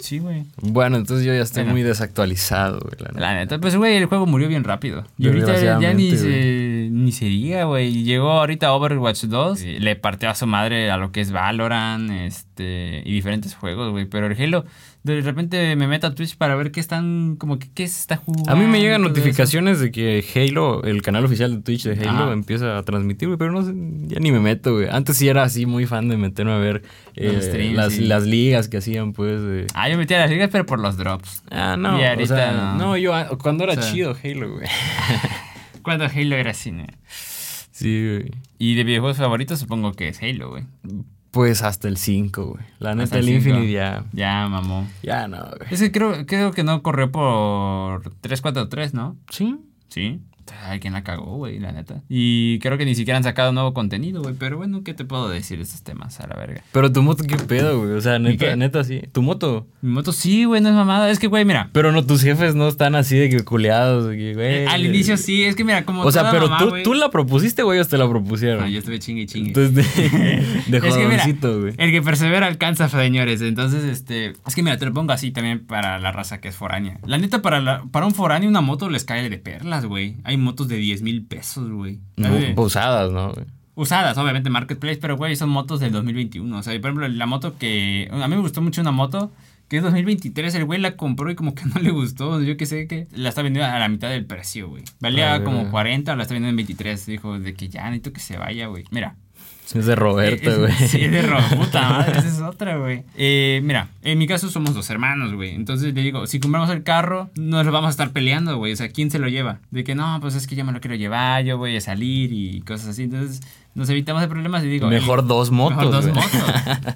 B: Sí, güey.
A: Bueno, entonces yo ya estoy
B: Bueno.
A: muy desactualizado, güey. la neta.
B: La neta, pues, güey, el juego murió bien rápido. Y ahorita ya ni se, ni se diga, güey. Llegó ahorita Overwatch 2. y le partió a su madre a lo que es Valorant este, y diferentes juegos, güey. Pero el Halo, de repente me meto a Twitch para ver qué están, como que qué se está jugando.
A: A mí me llegan
B: eso.
A: notificaciones de que Halo, el canal oficial de Twitch de Halo, empieza a transmitir, güey, pero no sé, ya ni me meto, güey. Antes sí era así muy fan de meterme a ver eh,
B: streams,
A: las,
B: sí.
A: las ligas que hacían, pues.
B: Ah, yo metí a las ligas, pero por los drops.
A: Ah, no.
B: Y ahorita
A: o sea,
B: no.
A: no. yo cuando era
B: O sea.
A: chido Halo, güey.
B: Cuando Halo era cine.
A: Sí, güey.
B: Y de videojuegos favoritos supongo que es Halo, güey.
A: Pues hasta el 5, güey. La neta, el
B: el.
A: Infinite ya.
B: Ya, mamó.
A: Ya no, güey.
B: Es que creo, creo que no corrió por 343, ¿no?
A: Sí.
B: Sí. Alguien la cagó, güey, la neta. Y creo que ni siquiera han sacado nuevo contenido, güey. Pero bueno, ¿qué te puedo decir de estos temas? A la verga.
A: Pero tu moto, ¿qué pedo, güey? O sea, neta, neta, sí. Tu moto.
B: Mi moto sí, güey, no es mamada. Es que, güey, mira.
A: Pero no, tus jefes no están así de que culeados, güey.
B: Al inicio sí, es que mira, como.
A: O sea,
B: toda
A: pero
B: mamá,
A: tú, tú la propusiste, güey, o te la propusieron.
B: No, yo estuve chingue chingue.
A: Entonces, de, de
B: Es que mira, el que persevera alcanza, señores. Entonces, este. Es que mira, te lo pongo así también para la raza que es foránea. La neta, para, la- para un foráneo, una moto les cae de perlas, güey. Hay motos de 10 mil pesos, güey. ¿Sabes?
A: usadas, ¿no?
B: Usadas, obviamente, Marketplace, pero güey, son motos del 2021. O sea, por ejemplo, la moto que. A mí me gustó mucho una moto que es 2023. El güey la compró y como que no le gustó. Yo qué sé que la está vendiendo a la mitad del precio, güey. Valía
A: Ah,
B: como
A: verga.
B: 40, la está vendiendo en 23. Dijo de que ya necesito que se vaya, güey. Mira,
A: Es de Roberto, güey.
B: Sí, de Roberto. Puta madre, esa es otra, güey. Eh, mira, en mi caso somos dos hermanos, güey. Entonces le digo, si compramos el carro, nos lo vamos a estar peleando, güey. O sea, ¿quién se lo lleva? De que no, pues es que yo me lo quiero llevar, yo voy a salir y cosas así. Entonces nos evitamos de problemas y digo...
A: Mejor
B: "Ey,
A: dos motos,
B: Mejor dos
A: güey".
B: motos.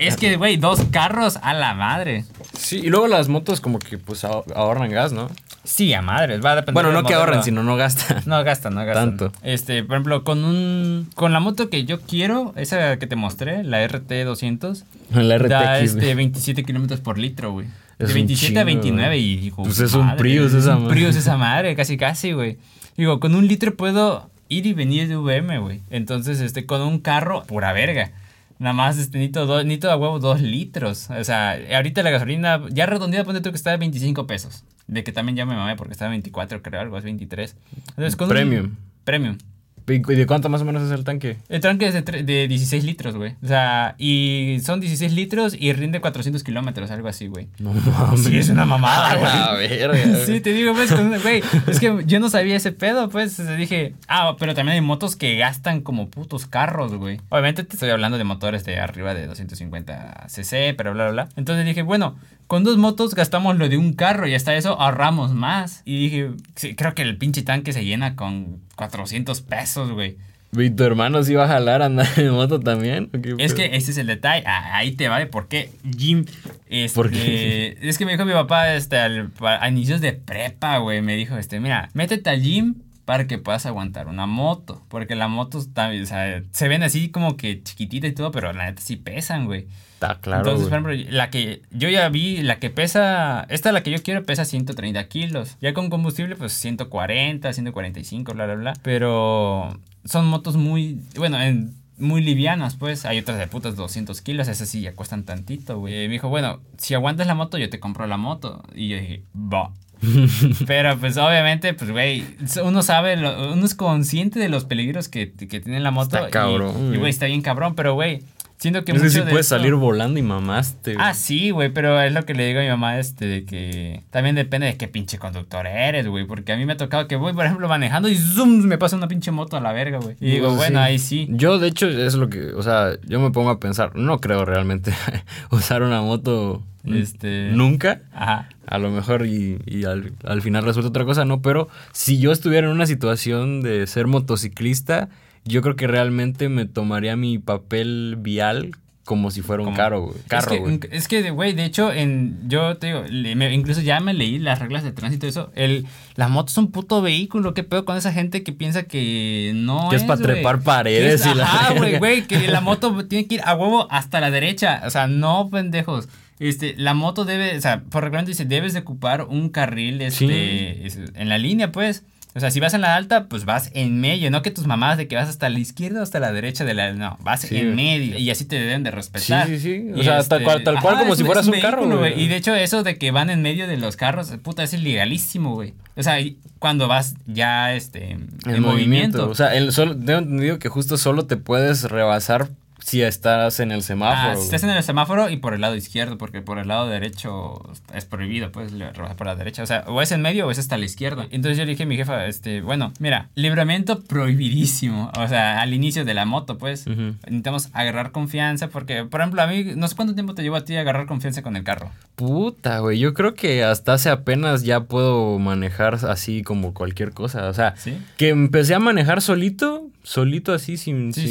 B: es que, güey, dos carros a la madre.
A: Sí, y luego las motos como que pues ahor- ahorran gas, ¿no?
B: Sí, a madres, va a depender
A: Bueno, no que ahorren, sino no gastan.
B: No gastan, no gastan.
A: Tanto.
B: Este, por ejemplo, con un con la moto que yo quiero, esa que te mostré, la RT200,
A: La RTX.
B: da este
A: güey.
B: 27 kilómetros por litro, güey. De
A: un
B: 27 a
A: chingo,
B: 29
A: güey.
B: y digo,
A: Pues es un Prius
B: es
A: esa
B: un
A: madre.
B: Prius esa madre, casi casi, güey. Digo, con un litro puedo ir y venir de VM, güey. Entonces, este, con un carro, pura verga. Nada más este, necesito, dos, necesito a huevo dos litros. O sea, ahorita la gasolina, ya redondeada, ponte tú que está a 25 pesos. De que también ya me mamé porque está a 24, creo, algo, es 23. Entonces, con un-
A: Premium. ¿Y de cuánto más o menos es el tanque?
B: El tanque es de, tre- de 16 litros, güey. O sea, y son 16 litros y rinde 400 kilómetros, algo así, güey.
A: No mames.
B: Sí, es una mamada, güey.
A: verga.
B: Sí, te digo, pues, güey, es que yo no sabía ese pedo, pues, dije, ah, pero también hay motos que gastan como putos carros, güey. Obviamente te estoy hablando de motores de arriba de 250 cc, pero bla, bla, bla. Entonces dije, bueno, con dos motos gastamos lo de un carro y hasta eso ahorramos más. Y dije, sí, creo que el pinche tanque se llena con 400 pesos, güey.
A: ¿Y tu hermano sí va a jalar a andar en moto también? ¿O qué
B: Es que ese es el detalle. Ah, Ahí te vale por qué Jim. Este,
A: ¿Por qué?
B: Es que me dijo mi papá este, al- a inicios de prepa, güey. Me dijo, este, mira, métete al gym para que puedas aguantar una moto. Porque las motos también, o sea, se ven así como que chiquititas y todo, pero la neta sí pesan, güey.
A: Está claro,
B: Entonces,
A: güey.
B: por ejemplo, la que yo ya vi, la que pesa, esta la que yo quiero pesa 130 kilos. Ya con combustible, pues 140, 145, bla, bla, bla. Pero son motos muy, bueno, en- muy livianas, pues. Hay otras de putas 200 kilos, esas sí ya cuestan tantito, güey. Y me dijo, bueno, si aguantas la moto, yo te compro la moto. Y yo dije, va. Pero pues obviamente, pues güey, uno sabe, uno es consciente de los peligros que, que tiene la moto.
A: Está cabrón,
B: Y
A: güey,
B: está bien cabrón, pero güey, siento que
A: Es que
B: mucho de
A: puedes
B: esto-
A: salir volando y mamaste, güey.
B: Ah, sí, güey, pero es lo que le digo a mi mamá, este, de que también depende de qué pinche conductor eres, güey, porque a mí me ha tocado que voy, por ejemplo, manejando y zoom, me pasa una pinche moto a la verga, güey. Y digo,
A: Pues,
B: bueno,
A: sí.
B: ahí sí.
A: Yo, de hecho, es lo que, o sea, yo me pongo a pensar, no creo realmente usar una moto
B: Este.
A: nunca.
B: Ajá.
A: A lo mejor y, y al, al final resulta otra cosa, ¿no? Pero si yo estuviera en una situación de ser motociclista, yo creo que realmente me tomaría mi papel vial como si fuera un
B: Como-
A: carro, güey. Carro,
B: es que,
A: güey.
B: Es que, güey, de hecho, en, yo te digo, le- me- incluso ya me leí las reglas de tránsito y eso. El, la moto es un puto vehículo. ¿Qué pedo con esa gente que piensa que no
A: Que es pa'
B: güey?
A: trepar paredes
B: es-
A: y la
B: Ajá, güey,
A: verga.
B: güey, que la moto tiene que ir a huevo hasta la derecha. O sea, no, pendejos. Este, la moto debe, o sea, por reglamento dice, debes de ocupar un carril, este, es- en la línea, pues. O sea, si vas en la alta, pues vas en medio, no que tus mamás de que vas hasta la izquierda o hasta la derecha de la... No, vas
A: Sí,
B: en medio. Y así te deben de respetar.
A: Sí, sí, sí. O
B: Y
A: sea, tal cual- tal cual como
B: es
A: si fueras un carro, güey.
B: Y de hecho, eso de que van en medio de los carros, puta, es ilegalísimo, güey. O sea, cuando vas ya, este, en,
A: En movimiento.
B: movimiento.
A: O sea, el solo, tengo entendido que justo solo te puedes rebasar si estás en el semáforo.
B: Ah, si estás en el semáforo y por el lado izquierdo, porque por el lado derecho es prohibido, puedes rebasar por la derecha. O sea, o es en medio o es hasta la izquierda. Entonces yo le dije a mi jefa, este, bueno, mira, libramiento prohibidísimo. O sea, al inicio de la moto, pues.
A: Ujú.
B: Necesitamos agarrar confianza, porque, por ejemplo, a mí, no sé cuánto tiempo te llevó a ti agarrar confianza con el carro.
A: Puta, güey. Yo creo que hasta hace apenas ya puedo manejar así como cualquier cosa. O sea,
B: ¿Sí?
A: que empecé a manejar solito, solito así, sin,
B: Sí,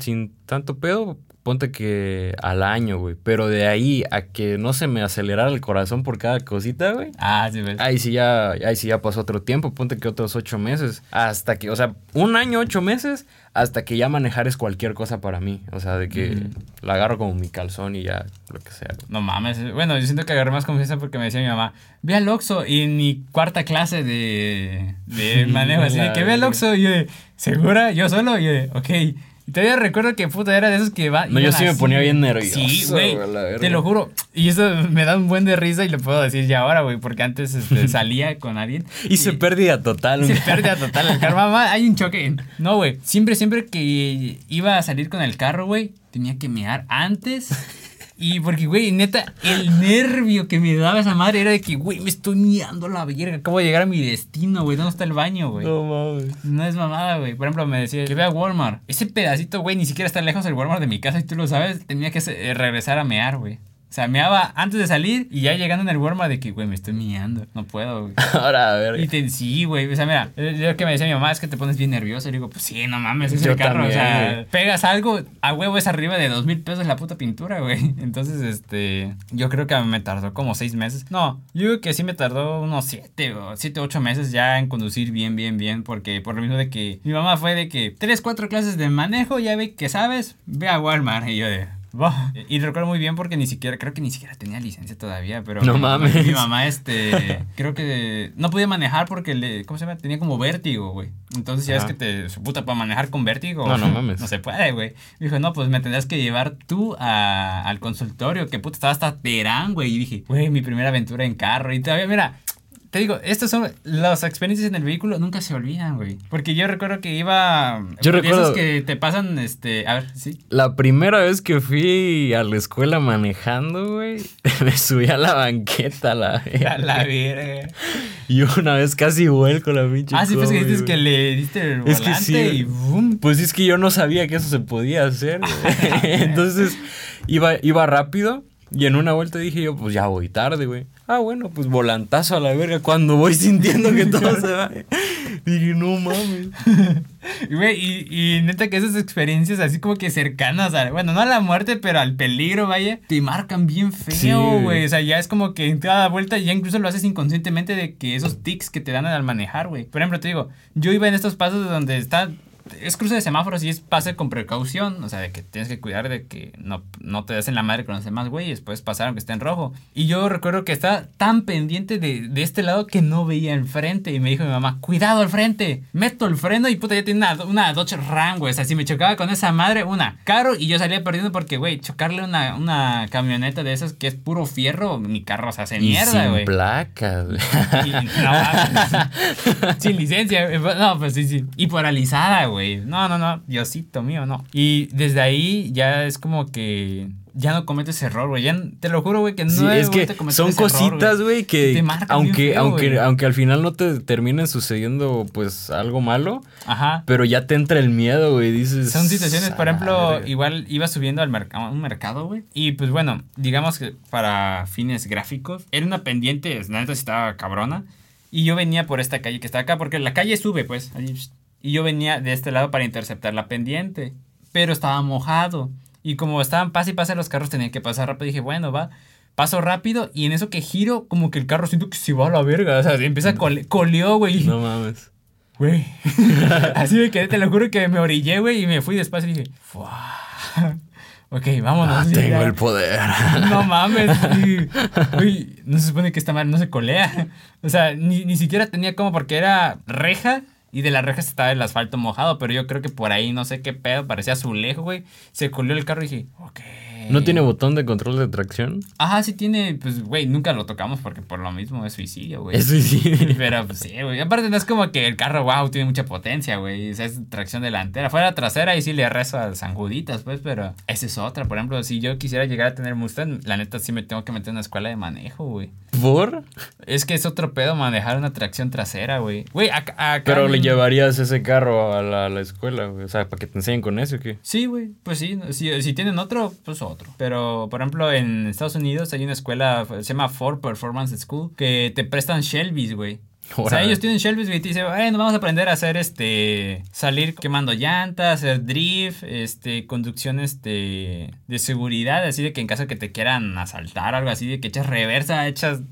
A: sin tanto pedo. Ponte que al año, güey. Pero de ahí a que no se me acelerara el corazón por cada cosita, güey.
B: Ah, sí, ves.
A: Ahí sí ya, ahí sí ya pasó otro tiempo, ponte que otros ocho meses. Hasta que, o sea, un año, ocho meses, hasta que ya manejar es cualquier cosa para mí. O sea, de que
B: Ujú.
A: la agarro como mi calzón y ya, lo que sea.
B: No mames. Bueno, yo siento que agarré más confianza porque me decía mi mamá, ve al Oxxo y en mi cuarta clase de, de manejo, así de que ve al Oxxo y yo de, ¿segura? Yo solo, y yo de, ok. Y todavía recuerdo que puta era de esos que va.
A: No, yo sí me ponía bien nervioso,
B: Sí, güey. Te lo juro. Y eso me da un buen de risa y lo puedo decir ya ahora, güey, porque antes este, salía con alguien.
A: Hice pérdida total.
B: Se pérdida total el carro. Mamá, hay un choque. No, güey. Siempre, siempre que iba a salir con el carro, güey, tenía que mear antes Y porque, güey, neta, el nervio que me daba esa madre era de que, güey, me estoy mirando la verga. Acabo de llegar a mi destino, güey. ¿Dónde está el baño, güey?
A: No mames.
B: No es mamada, güey. Por ejemplo, me decía que vea Walmart. Ese pedacito, güey, ni siquiera está lejos del Walmart de mi casa y tú lo sabes. Tenía que eh, regresar a mear, güey. O sea, meaba antes de salir y ya llegando en el Walmart de que, güey, me estoy meando. No puedo, güey.
A: Ahora, a ver.
B: Y te, sí, güey. O sea, mira, lo que me decía mi mamá es que te pones bien nervioso. Y digo, pues sí, no mames, es
A: Yo
B: el carro.
A: también,
B: o sea,
A: güey.
B: pegas algo, a huevo es arriba de dos mil pesos la puta pintura, güey. Entonces, este, yo creo que me tardó como seis meses. No, yo creo que sí me tardó unos siete o siete, ocho meses ya en conducir bien, bien, bien. Porque por lo mismo de que mi mamá fue de que tres, cuatro clases de manejo, ya ve que sabes, ve a Walmart. Y yo de, "Va". Y recuerdo muy bien porque ni siquiera, creo que ni siquiera tenía licencia todavía, pero
A: No
B: mi-
A: mames.
B: Mi mamá, este, creo que no podía manejar porque le, ¿cómo se llama? Tenía como vértigo, güey. Entonces ya
A: Ajá.
B: es que te, su puta para manejar con vértigo.
A: No, no mames.
B: No se puede, güey. Dijo, no, pues me tendrás que llevar tú a- al consultorio, que puta estaba hasta Terán, güey. Y dije, güey, mi primera aventura en carro. Y todavía, mira, te digo, estas son las experiencias en el vehículo, nunca se olvidan, güey. Porque yo recuerdo que iba.
A: Yo recuerdo-
B: que te pasan, este, a ver, sí.
A: La primera vez que fui a la escuela manejando, güey, me subí a la banqueta, la
B: A la verga.
A: Y una vez casi vuelco la pinche.
B: Ah, sí, pues que dices que le diste el
A: Es
B: volante
A: que sí.
B: y boom.
A: Pues es que yo no sabía que eso se podía hacer. güey. Entonces iba, iba rápido y en una vuelta dije yo, pues ya voy tarde, güey. Ah, bueno, pues volantazo a la verga cuando voy sintiendo que todo se va. Dije, no mames.
B: Y, y neta que esas experiencias así como que cercanas a, bueno, no a la muerte, pero al peligro, vaya, te marcan bien feo,
A: güey.
B: güey. O sea, ya es como que en cada vuelta ya incluso lo haces inconscientemente de que esos tics que te dan al manejar, güey. Por ejemplo, te digo, yo iba en estos pasos donde está es cruce de semáforos y es pase con precaución, o sea, de que tienes que cuidar de que no, no te des en la madre con los demás güeyes, puedes pasar aunque esté en rojo. Y yo recuerdo que estaba tan pendiente de, de este lado que no veía el frente y me dijo mi mamá, cuidado al frente, meto el freno y puta, ya tiene una, una Dodge Ram, güey, o sea, si me chocaba con esa madre, una, caro y yo salía perdiendo porque, güey, chocarle una, una camioneta de esas que es puro fierro, mi carro se hace
A: Y
B: mierda,
A: sin
B: güey.
A: placas, güey.
B: Y- no, sin licencia. güey. No, pues sí, sí. Y paralizada, güey. No, no, no. Diosito mío, no. Y desde ahí ya es como que ya no cometes error, güey. Ya te lo juro, güey, que no
A: Sí, es que son
B: error,
A: cositas, güey, que
B: Te
A: aunque,
B: feo,
A: aunque, aunque al final no te terminen sucediendo pues algo malo,
B: Ajá.
A: pero ya te entra el miedo, güey, dices...
B: Son situaciones, por
A: "Ah,
B: ejemplo,
A: verga".
B: igual iba subiendo al mercado, un mercado, güey. Y pues bueno, digamos que para fines gráficos, era una pendiente, la neta estaba cabrona. Y yo venía por esta calle que está acá, porque la calle sube, pues. ahí, Y yo venía de este lado para interceptar la pendiente. Pero estaba mojado. Y como estaban pase y pase los carros, tenía que pasar rápido. dije, bueno, va. Paso rápido y en eso que giro, como que el carro siento que se va a la verga. O sea, empieza a cole coleó, güey.
A: No mames.
B: Güey. Así me quedé, te lo juro que me orillé, güey, y me fui despacio y dije, "Fua". Ok, vámonos.
A: Ah, tengo
B: ya.
A: el poder.
B: No mames. Güey, no se supone que esta madre no se colea. O sea, ni, ni siquiera tenía como porque era reja. Y de la reja estaba el asfalto mojado, pero yo creo que por ahí no sé qué pedo, parecía azulejo, güey. Se coleó el carro y dije, ok.
A: ¿No tiene botón de control de tracción?
B: Ajá, sí tiene, pues, güey, nunca lo tocamos porque por lo mismo es suicidio, güey.
A: Eso sí.
B: Pero pues sí, güey. Aparte no es como que el carro, wow, tiene mucha potencia, güey. O sea, es tracción delantera. Fuera trasera y sí le rezo a San Juditas, pues, pero esa es otra. Por ejemplo, si yo quisiera llegar a tener Mustang, la neta sí me tengo que meter en una escuela de manejo, güey.
A: ¿Por?
B: Es que es otro pedo manejar una tracción trasera, güey. Güey, acá...
A: Pero le llevarías ese carro a la, a la escuela, güey. O sea, para que te enseñen con eso, ¿o qué?
B: Sí, güey, pues sí, si, si tienen otro, pues otro. Pero, por ejemplo, en Estados Unidos hay una escuela, se llama Ford Performance School, que te prestan Shelby's, güey. O sea, ellos tienen Shelby's, güey, y te dicen, bueno, vamos a aprender a hacer, este, salir quemando llantas, hacer drift, este, conducción, este, de seguridad, así de que en caso de que te quieran asaltar, algo así, de que echas reversa, echas...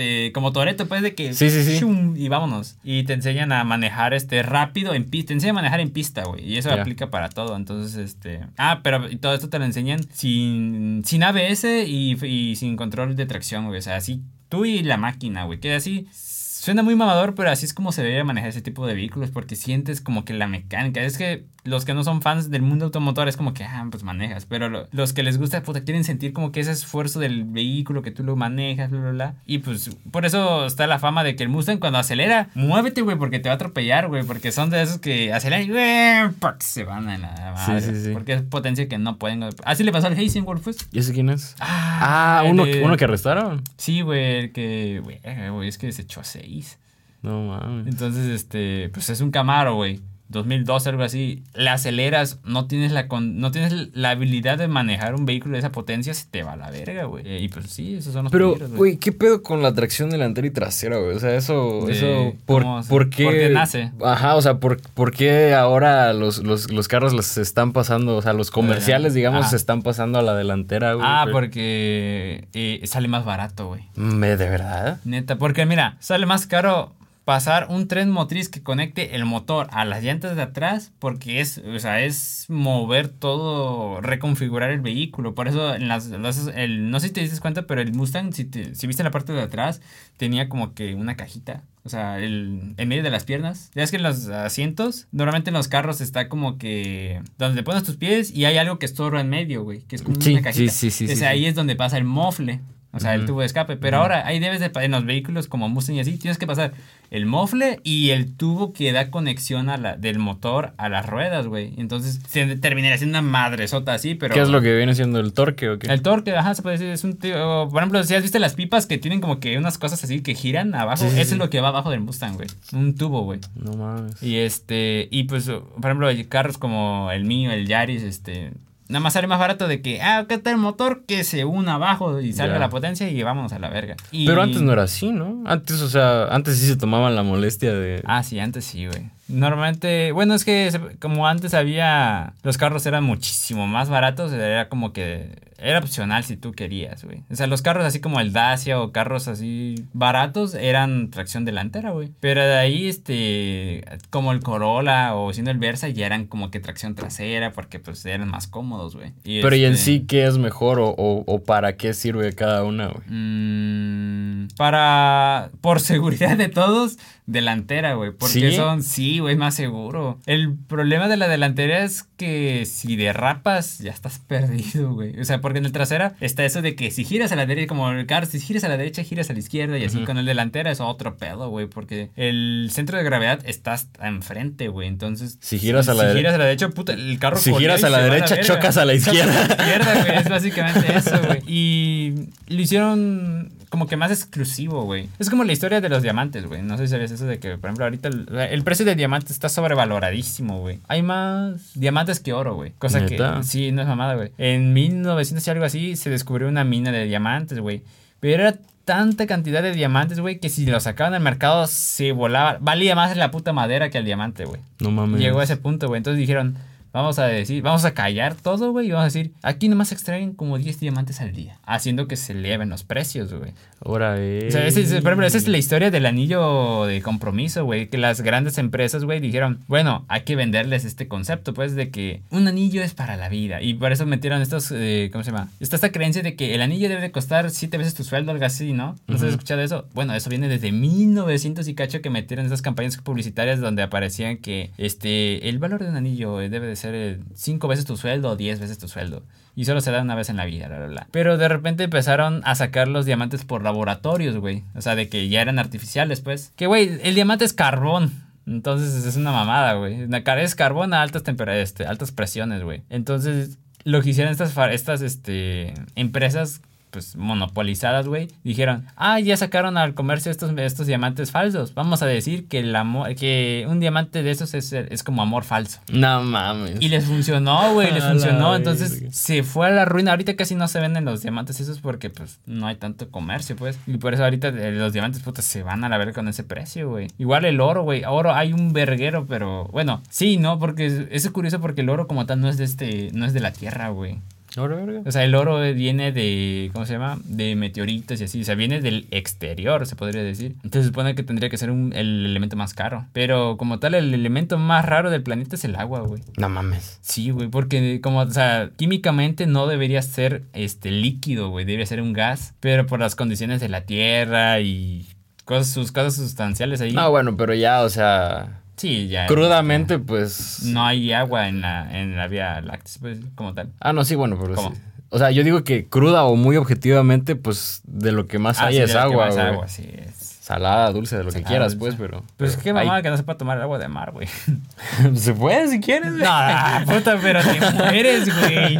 B: de- como Toreto, pues de que.
A: Sí, sí, sí.
B: shum, y vámonos. Y te enseñan a manejar este rápido en pista. Te enseñan a manejar en pista, güey. Y eso
A: Ya.
B: aplica para todo. Entonces, este. Ah, pero y todo esto te lo enseñan sin, sin ABS y, y sin control de tracción, güey. O sea, así tú y la máquina, güey. Queda así suena muy mamador, pero así es como se debe manejar ese tipo de vehículos, porque sientes como que la mecánica. Es que los que no son fans del mundo automotor es como que, ah, pues manejas. Pero los que les gusta, puta, quieren sentir como que ese esfuerzo del vehículo, que tú lo manejas, bla, bla, bla. Y pues por eso está la fama de que el Mustang cuando acelera, muévete, güey, porque te va a atropellar, güey. Porque son de esos que aceleran y, se van a la madre. Sí, sí, sí. Porque es potencia que no pueden. Así le pasó al Hastings Wolf, pues.
A: ¿Y ese quién es? Ah, uno, uno que arrestaron.
B: Sí, güey, que, güey, es que se echó a seis.
A: No mames.
B: Entonces, este, pues es un Camaro, güey. 2012, algo así, le aceleras, no tienes la no tienes la habilidad de manejar un vehículo de esa potencia, se te va a la verga, güey. Y pues sí, esos son los
A: Pero, güey, ¿qué pedo con la tracción delantera y trasera, güey? O sea, eso, eso, ¿por, ¿por qué?
B: ¿Por qué nace?
A: Ajá, o sea, ¿por, por qué ahora los, los, los, carros los están pasando, o sea, los comerciales, digamos, se están pasando a la delantera, güey?
B: Ah, porque eh, sale más barato, güey.
A: ¿De verdad?
B: Neta, porque mira, sale más caro pasar un tren motriz que conecte el motor a las llantas de atrás porque es, o sea, es mover todo, reconfigurar el vehículo. Por eso en las, el, no sé si te dices cuenta, pero el Mustang, si, te, si viste la parte de atrás, tenía como que una cajita. O sea, el, en medio de las piernas. Ya es que en los asientos, normalmente en los carros está como que donde pones tus pies y hay algo que estorba en medio, güey. Que es como una cajita. Sí, sí, sí. O sea, ahí es donde pasa el mofle. O sea, el tubo de escape. Pero ahora ahí debes de, en los vehículos como Mustang y así, tienes que pasar el mofle y el tubo que da conexión a la, del motor a las ruedas, güey. Entonces se terminaría siendo una madresota así, pero...
A: ¿Qué es lo que viene siendo el torque o qué?
B: El torque, ajá, se puede decir, es un tío... Por ejemplo, si has visto las pipas que tienen como que unas cosas así que giran abajo, eso es lo que va abajo del Mustang, güey. Un tubo, güey.
A: No mames.
B: Y este, y pues, por ejemplo, carros como el mío, el Yaris, este Nada más sale más barato de que, ah, acá está el motor que se una abajo y salga la potencia y vamos a la verga.
A: Pero antes no era así, ¿no? Antes, o sea, antes sí se tomaban la molestia de...
B: Ah, sí, antes sí, güey. Normalmente, bueno, es que como antes había, los carros eran muchísimo más baratos, era como que era opcional si tú querías, güey. O sea, los carros así como el Dacia o carros así baratos eran tracción delantera, güey. Pero de ahí, este, como el Corolla o siendo el Versa ya eran como que tracción trasera porque pues eran más cómodos, güey.
A: Pero ¿y en este sí qué es mejor o, o, para qué sirve cada una, güey?
B: Mm, para, por seguridad de todos, delantera, güey. Porque son, sí, güey, más seguro. El problema de la delantera es que si derrapas, ya estás perdido, güey. O sea, porque en el trasera está eso de que si giras a la derecha, como el carro, si giras a la derecha, giras a la izquierda y así con el delantera es otro pedo, güey. Porque el centro de gravedad está enfrente, güey. Entonces,
A: si giras a la
B: derecha. Si giras a la derecha, puta, el carro
A: Si giras a la derecha, chocas a la izquierda.
B: a la izquierda, güey. Es básicamente eso, güey. Y lo hicieron como que más exclusivo, güey. Es como la historia de los diamantes, güey. No sé si sabes eso de que, por ejemplo, ahorita el, precio del diamante está sobrevaloradísimo, güey. Hay más diamantes que oro, güey. Cosa que sí, no es mamada, güey. En 1900 y algo así se descubrió una mina de diamantes, güey. Pero era tanta cantidad de diamantes, güey, que si lo sacaban al mercado se volaba. Valía más la puta madera que el diamante, güey.
A: No mames.
B: Llegó a ese punto, güey. Entonces dijeron, Vamos a decir, vamos a callar todo, güey, y vamos a decir, aquí nomás extraen como 10 diamantes al día, haciendo que se eleven los precios, güey.
A: Ahora, eh.
B: O sea, esa es la historia del anillo de compromiso, güey, que las grandes empresas, güey, dijeron, bueno, hay que venderles este concepto, pues, de que un anillo es para la vida, y por eso metieron estos, eh, ¿cómo se llama? Está esta creencia de que el anillo debe de costar siete veces tu sueldo, algo así, ¿no? ¿No has escuchado eso? Bueno, eso viene desde 1900 y cacho que metieron esas campañas publicitarias donde aparecían que, este, el valor de un anillo debe de ser cinco veces tu sueldo o diez veces tu sueldo. Y solo se da una vez en la vida, bla, bla, bla. Pero de repente empezaron a sacar los diamantes por laboratorios, güey. O sea, de que ya eran artificiales, pues. Que, güey, el diamante es carbón. Entonces es una mamada, güey. Es carbón a altas temperaturas, este, altas presiones, güey. Entonces, lo que hicieron estas, estas este, empresas pues monopolizadas, güey, dijeron, ah, ya sacaron al comercio estos, estos diamantes falsos. Vamos a decir que el amor, que un diamante de esos es, es como amor falso.
A: No mames.
B: Y les funcionó, güey, les funcionó. Entonces se fue a la ruina. Ahorita casi no se venden los diamantes esos porque pues no hay tanto comercio, pues. Y por eso ahorita eh, los diamantes, puta, se van a la verga con ese precio, güey. Igual el oro, güey. Oro hay un verguero, pero bueno, sí, ¿no? Porque es, es curioso porque el oro como tal no es de este, no es de la tierra, güey. O sea, el oro viene de, ¿cómo se llama? De meteoritos y así. O sea, viene del exterior, se podría decir. Entonces se supone que tendría que ser un, el elemento más caro. Pero como tal, el elemento más raro del planeta es el agua, güey.
A: No mames.
B: Sí, güey, porque como, o sea, químicamente no debería ser este líquido, güey. Debería ser un gas. Pero por las condiciones de la Tierra y cosas, sus cosas sustanciales ahí.
A: No, bueno, pero ya, o sea,
B: sí, ya.
A: crudamente, pues...
B: No hay agua en la, en la vía láctea, pues, como tal.
A: Ah, no, sí, bueno, pero
B: ¿Cómo?
A: sí. O sea, yo digo que cruda o muy objetivamente, pues de lo que más
B: Ah,
A: hay
B: sí,
A: es
B: de lo que
A: agua,
B: más
A: güey.
B: agua, sí. Es.
A: Salada, dulce, de lo que quieras,
B: dulce.
A: pues, pero...
B: Pues
A: pero
B: qué
A: hay-
B: mamada que no sepa tomar agua de mar, güey.
A: Se puede si quieres, güey.
B: No, puta, pero te mueres, güey.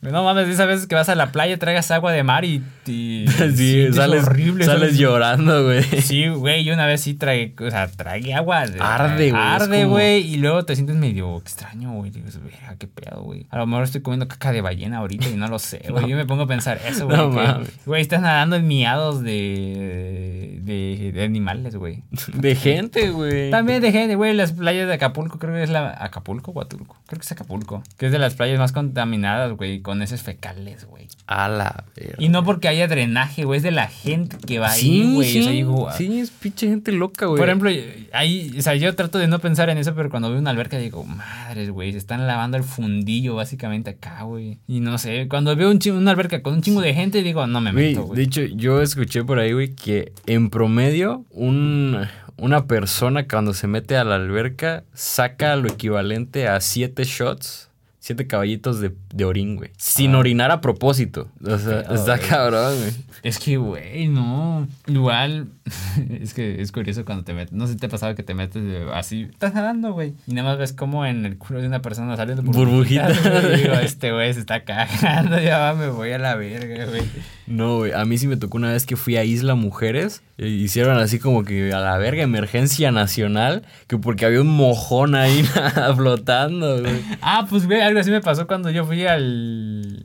B: No mames, esas veces que vas a la playa, traigas agua de mar y. y
A: Sí, sales,
B: horrible.
A: sales
B: ¿sabes?
A: llorando, güey.
B: Sí, güey, yo una vez sí tragué, o sea, tragué agua. de-
A: Arde, güey,
B: Arde,
A: como-
B: güey, y luego te sientes medio extraño, güey. Dices, verga, qué pedo, güey. A lo mejor estoy comiendo caca de ballena ahorita y no lo sé, güey. Yo me pongo a pensar eso, güey.
A: No.
B: Güey, estás nadando en miados de, de, de animales, güey.
A: De gente, güey.
B: También de gente, güey, las playas de Acapulco, creo que es la... ¿Acapulco o Huatulco? Creo que es Acapulco. Que es de las playas más contaminadas, güey, con heces fecales, güey.
A: A la verga.
B: Y no porque haya drenaje, güey, es de la gente que va
A: Sí,
B: ahí, güey.
A: sí,
B: O sea, digo, ah,
A: sí, es pinche gente loca, güey.
B: Por ejemplo, ahí, o sea, yo trato de no pensar en eso, pero cuando veo una alberca digo, madres, güey, se están lavando el fundillo básicamente acá, güey. Y no sé, cuando veo un chingo- una alberca con un chingo de gente, digo, no me
A: Güey,
B: meto,
A: de
B: güey.
A: hecho, yo escuché por ahí, güey, que en promedio un, una persona cuando se mete a la alberca saca lo equivalente a siete shots, siete caballitos de, de orín, güey. Sin
B: Ah.
A: orinar a propósito. O sea, está
B: güey.
A: cabrón, güey.
B: Es que, güey, no. Igual, es que es curioso cuando te metes. No sé si te ha pasado que te metes así. Estás nadando, güey. Y nada más ves como en el culo de una persona salen
A: Burbujitas.
B: güey, y digo, este güey se está cagando. Ya va, me voy a la verga, güey.
A: No, güey. A mí sí me tocó una vez que fui a Isla Mujeres. e hicieron así como que a la verga, emergencia nacional. Que porque había un mojón ahí flotando, güey.
B: Ah, pues, güey, algo así me pasó cuando yo fui al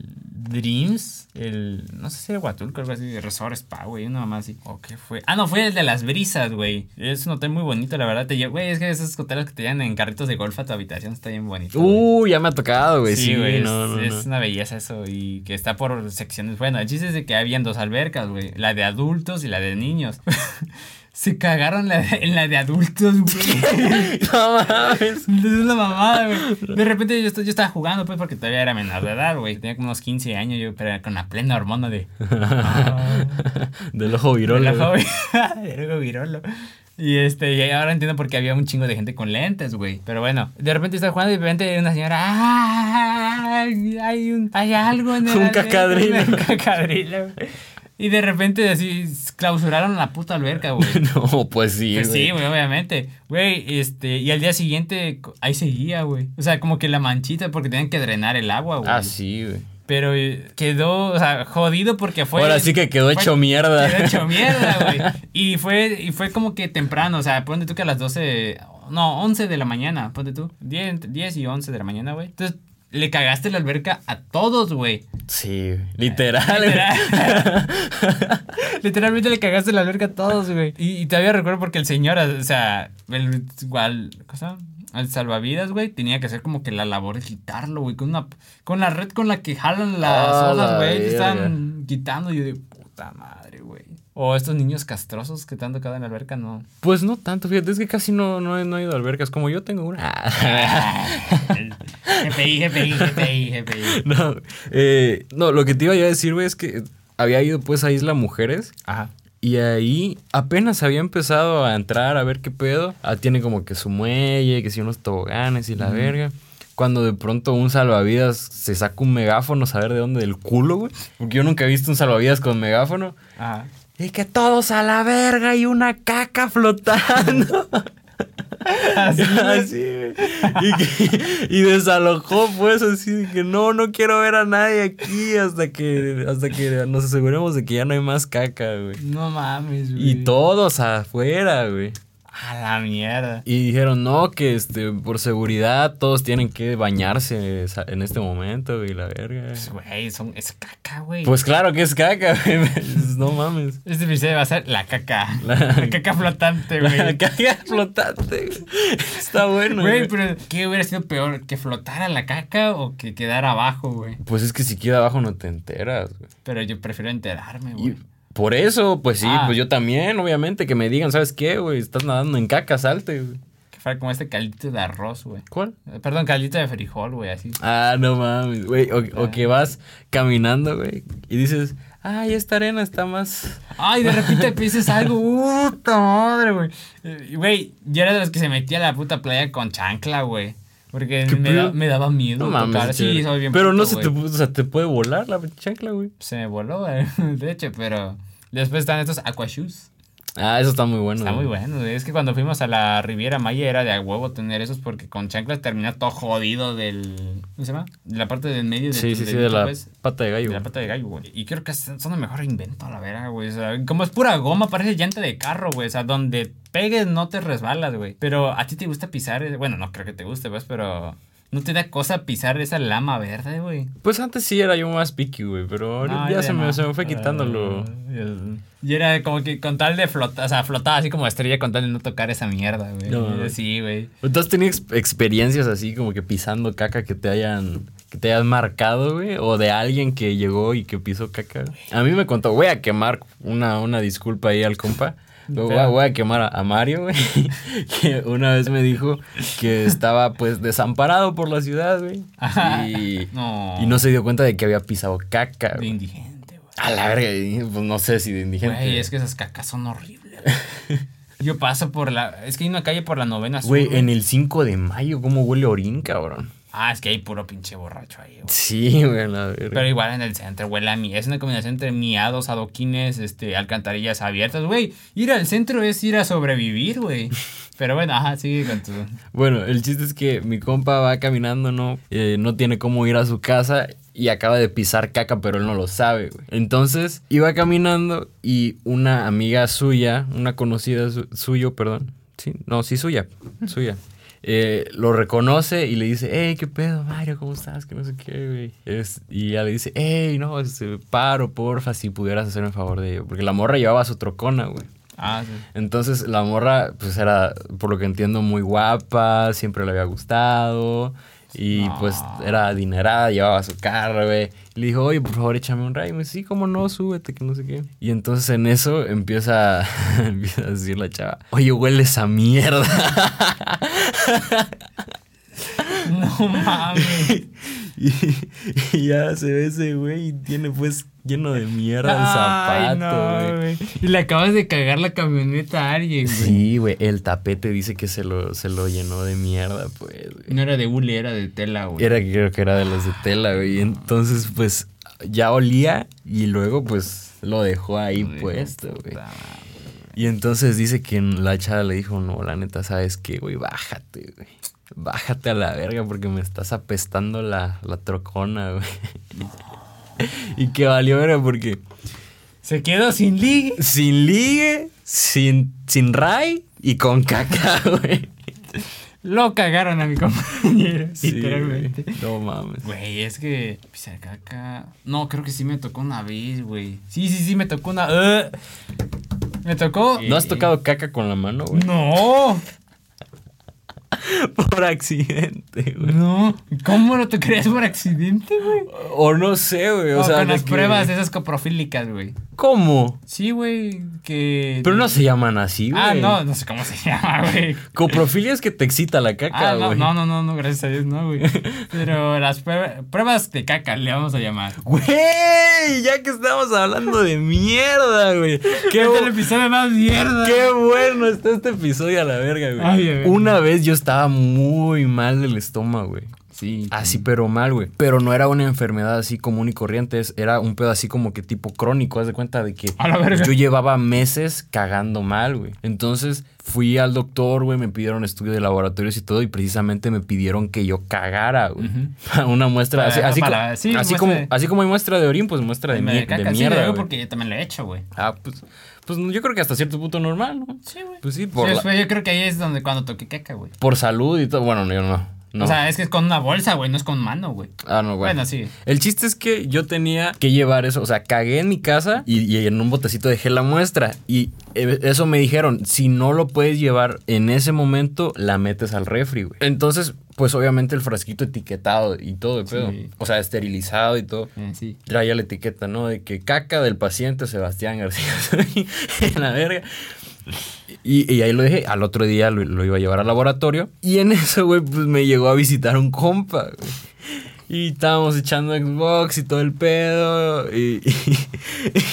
B: Dreams. El, no sé si era Huatulco, algo así, Resort Spa, güey, una mamá así. ¿O qué fue? Ah, no, fue el de las brisas, güey. Es un hotel muy bonito, la verdad. Te lle- Güey, es que esos hoteles que te llevan en carritos de golf a tu habitación está bien bonito.
A: Uh, ya me ha tocado, güey. Sí,
B: güey,
A: no,
B: es,
A: no,
B: es una belleza eso y que está por secciones. Bueno, el chiste es de que habían dos albercas, güey, la de adultos y la de niños. Se cagaron la de- en la de adultos, güey.
A: No mames.
B: Es una mamada, güey. De repente yo, yo estaba jugando, pues, porque todavía era menor de edad, güey. Tenía como unos 15 años, yo, pero con la plena hormona de.
A: Del ojo virolo.
B: la. Del ojo virolo. Y este, y ahora entiendo por qué había un chingo de gente con lentes, güey. Pero bueno, de repente estaba jugando y de repente una señora. ¡Ay! Hay, un, hay algo en el.
A: Un cacadrilo.
B: Un cacadrilo, güey. Y de repente así clausuraron la puta alberca, güey.
A: No, pues sí,
B: Pues
A: güey.
B: sí, güey, obviamente. Güey, este, y al día siguiente ahí seguía, güey. O sea, como que la manchita porque tenían que drenar el agua, güey.
A: Ah, sí, güey.
B: Pero eh, quedó, o sea, jodido porque fue.
A: Ahora sí que quedó
B: fue-
A: hecho mierda.
B: Quedó hecho mierda, güey. Y fue, y fue como que temprano, o sea, ponte tú que a las 12, no, 11 de la mañana, ponte tú. 10, 10 y 11 de la mañana, güey. Entonces, le cagaste la alberca a todos, güey.
A: Sí, literal.
B: Literal- Literalmente le cagaste la alberca a todos, güey. Y, y todavía recuerdo porque el señor, o sea, el, igual, cosa, el salvavidas, güey, tenía que hacer como que la labor de quitarlo, güey, con una, con la red con la que jalan las
A: Ah,
B: olas,
A: la
B: güey,
A: verga.
B: están quitando y yo de puta madre, güey. O estos niños castrosos que te han tocado en la alberca, no.
A: Pues no tanto, fíjate, es que casi no, no, no he ido a albercas. Como yo tengo una.
B: GPI, GPI, GPI, GPI.
A: no, eh, no, lo que te iba a decir, güey, es que había ido pues a Isla Mujeres.
B: Ajá.
A: Y ahí apenas había empezado a entrar a ver qué pedo. Ah, tiene como que su muelle, que si unos toboganes y la verga. Cuando de pronto un salvavidas se saca un megáfono, saber de dónde, del culo, güey. Porque yo nunca he visto un salvavidas con megáfono.
B: Ajá.
A: Y que todos a la verga y una caca flotando.
B: Así, güey.
A: Así, güey. Y, que- y desalojó, pues, así de que no, no quiero ver a nadie aquí hasta que, hasta que nos aseguremos de que ya no hay más caca, güey.
B: No mames, güey.
A: Y todos afuera, güey.
B: A la mierda.
A: Y dijeron, no, que este, por seguridad todos tienen que bañarse en este momento, güey, la verga.
B: Pues, güey, son, es caca, güey.
A: Pues claro que es caca, güey. No mames.
B: Este episodio va a ser la caca.
A: La-
B: La, caca flotante, güey.
A: La caca flotante. Está bueno,
B: Güey,
A: güey.
B: pero ¿qué hubiera sido peor? ¿Que flotara la caca o que quedara abajo, güey?
A: Pues es que si queda abajo no te enteras, güey.
B: Pero yo prefiero enterarme,
A: Y
B: güey.
A: Por eso, pues sí,
B: Ah.
A: pues yo también, obviamente, que me digan, ¿sabes qué, güey? Estás nadando en caca, salte, güey.
B: Que fuera como este caldito de arroz, güey.
A: ¿Cuál?
B: Eh, Perdón, caldito de frijol, güey, así.
A: Ah, no mames, güey. O, o que vas caminando, güey, y dices, ay, esta arena está más...
B: Ay, de repente piensas algo, puta madre, güey. Eh, Güey, yo era de los que se metía a la puta playa con chancla, güey. Porque
A: ¿Qué
B: me, da- me daba miedo
A: No mames.
B: tocar. Sí,
A: chévere.
B: soy bien
A: Pero no
B: puto,
A: se te, o sea, te puede volar la chancla, güey.
B: Se me voló, güey. De hecho, pero... Después están estos aqua shoes.
A: Ah, eso está muy bueno.
B: Está
A: güey.
B: muy bueno, güey. Es que cuando fuimos a la Riviera Maya era de a huevo tener esos porque con chanclas termina todo jodido del... ¿Cómo se llama? De la parte del medio del
A: Sí, sí, sí, de la
B: pues.
A: pata de gallo.
B: De la pata de gallo, güey. Y creo que son el mejor invento, a la verga, güey. O sea, como es pura goma, parece llanta de carro, güey. O sea, donde pegues no te resbalas, güey. Pero a ti te gusta pisar. Bueno, no creo que te guste, pues, pero. No te da cosa pisar esa lama verde, güey.
A: Pues antes sí era yo más picky, güey, pero
B: No,
A: ya
B: ya
A: se, me, se me fue quitando lo...
B: Ah, Y era como que con tal de flotar, o sea, flotaba así como estrella con tal de no tocar esa mierda, güey.
A: No.
B: Sí, güey.
A: ¿Tú has tenido ex- experiencias así como que pisando caca que te hayan... Que te hayan marcado, güey? O de alguien que llegó y que pisó caca. güey? A mí me contó, voy a quemar una, una disculpa ahí al compa. Voy a, voy a quemar a, a Mario, güey. Que una vez me dijo que estaba pues desamparado por la ciudad, güey. Y,
B: No.
A: y no se dio cuenta de que había pisado caca,
B: De.
A: A la verga, pues no sé si de indigente.
B: Güey, es que esas cacas son horribles. Yo paso por la. Es que hay una calle por la novena sur.
A: Güey, en el 5 de mayo, ¿cómo huele orín, cabrón?
B: Ah, es que hay puro pinche borracho ahí, güey.
A: Sí, güey, la verga.
B: Pero igual en el centro huele a mi. Es una combinación entre miados, adoquines, este, alcantarillas abiertas, güey. Ir al centro es ir a sobrevivir, güey. Pero bueno, ajá, sigue con tu.
A: Bueno, el chiste es que mi compa va caminando, ¿no? Eh, no tiene cómo ir a su casa y acaba de pisar caca, pero él no lo sabe, güey. Entonces, iba caminando y una amiga suya, una conocida su- suyo, perdón. Sí, no, sí, suya, suya. eh, lo reconoce y le dice, hey, ¿qué pedo, Mario? ¿Cómo estás? Que no sé qué, güey. Es- y ella le dice, hey, no, este, paro, porfa, si pudieras hacerme favor de ello. Porque la morra llevaba su trocona, güey.
B: Ah, sí.
A: Entonces la morra, pues era, por lo que entiendo, muy guapa, siempre le había gustado. Y
B: No.
A: pues era adinerada, llevaba su carro, güey. Le dijo, oye, por favor, échame un ride. Y me dice, sí, cómo no, súbete, que no sé qué. Y entonces en eso empieza, empieza a decir la chava, oye, hueles a mierda.
B: No mames.
A: y, y ya se ve ese güey y tiene pues lleno de mierda el zapato,
B: no,
A: güey.
B: güey. Y le acabas de cagar la camioneta a alguien, güey.
A: Sí, güey, el tapete dice que se lo, se lo llenó de mierda, pues, güey.
B: No era de hule, era de tela, güey.
A: Era, creo que era de los de tela, güey. Y entonces, pues, ya olía y luego, pues, lo dejó ahí puesto, güey. Y entonces dice que la chava le dijo, no, la neta, ¿sabes qué, güey? Bájate, güey. Bájate a la verga porque me estás apestando la, la trocona, güey. y que valió verga porque
B: Se quedó sin ligue.
A: sin ligue, sin, sin ray y con caca, güey.
B: Lo cagaron a mi compañero,
A: Sí,
B: literalmente.
A: No mames.
B: Güey, es que pisar caca. No, creo que sí me tocó una vez, güey. Sí, sí, sí, me tocó una. ¡Ugh! me tocó.
A: ¿No has tocado caca con la mano, güey?
B: No,
A: Por accidente, güey.
B: no. ¿Cómo lo tocarías por accidente, güey?
A: O no sé, güey. O,
B: O,
A: sea,
B: con las
A: que-
B: pruebas esas coprofílicas, güey.
A: ¿Cómo?
B: Sí, güey, que.
A: Pero no se llaman así, güey.
B: Ah, no, no sé cómo se llama, güey.
A: Coprofilia es que te excita la caca,
B: Ah, no,
A: güey.
B: no, no, no, no, gracias a Dios, no, güey. Pero las pruebas, pruebas de caca le vamos a llamar.
A: Güey, ya que estamos hablando de mierda, güey. Qué,
B: Este es el episodio más mierda.
A: qué bueno está este episodio a la verga, güey.
B: Ay.
A: Una vez yo estaba muy mal del estómago, güey.
B: Sí.
A: Así, pero mal, güey. Pero no era una enfermedad así común y corriente. Era un pedo así como que tipo crónico. Haz de cuenta de que
B: A la verga.
A: yo llevaba meses cagando mal, güey. Entonces fui al doctor, güey. Me pidieron estudio de laboratorios y todo. Y precisamente me pidieron que yo cagara, güey. una muestra.
B: Para-
A: así, así,
B: para-
A: co-
B: sí,
A: así
B: muestra
A: como,
B: de-
A: así como hay muestra de orín, pues muestra de,
B: de,
A: de
B: caca, sí,
A: mierda. güey.
B: porque yo también lo he hecho, güey.
A: Ah, pues, pues yo creo que hasta cierto punto normal, ¿no?
B: Sí, güey.
A: Pues sí, por, la-
B: yo creo que ahí es donde cuando toqué caca, güey.
A: por salud y todo. Bueno, yo no. no.
B: O sea, es que es con una bolsa, güey, no es con mano, güey.
A: Ah, no, güey.
B: Bueno, sí.
A: El chiste es que yo tenía que llevar eso. O sea, cagué en mi casa y, y en un botecito dejé la muestra. Y eh, eso me dijeron, si no lo puedes llevar en ese momento, la metes al refri, güey. Entonces, pues obviamente el frasquito etiquetado y todo, de pedo.
B: Sí.
A: O sea, esterilizado y todo.
B: Eh, sí.
A: Traía la etiqueta, ¿no? De que caca del paciente Sebastián García. en la verga. Y, y ahí lo dejé. Al otro día lo, lo iba a llevar al laboratorio. Y en eso, güey, pues me llegó a visitar un compa, güey. Y estábamos echando Xbox y todo el pedo. Y, y,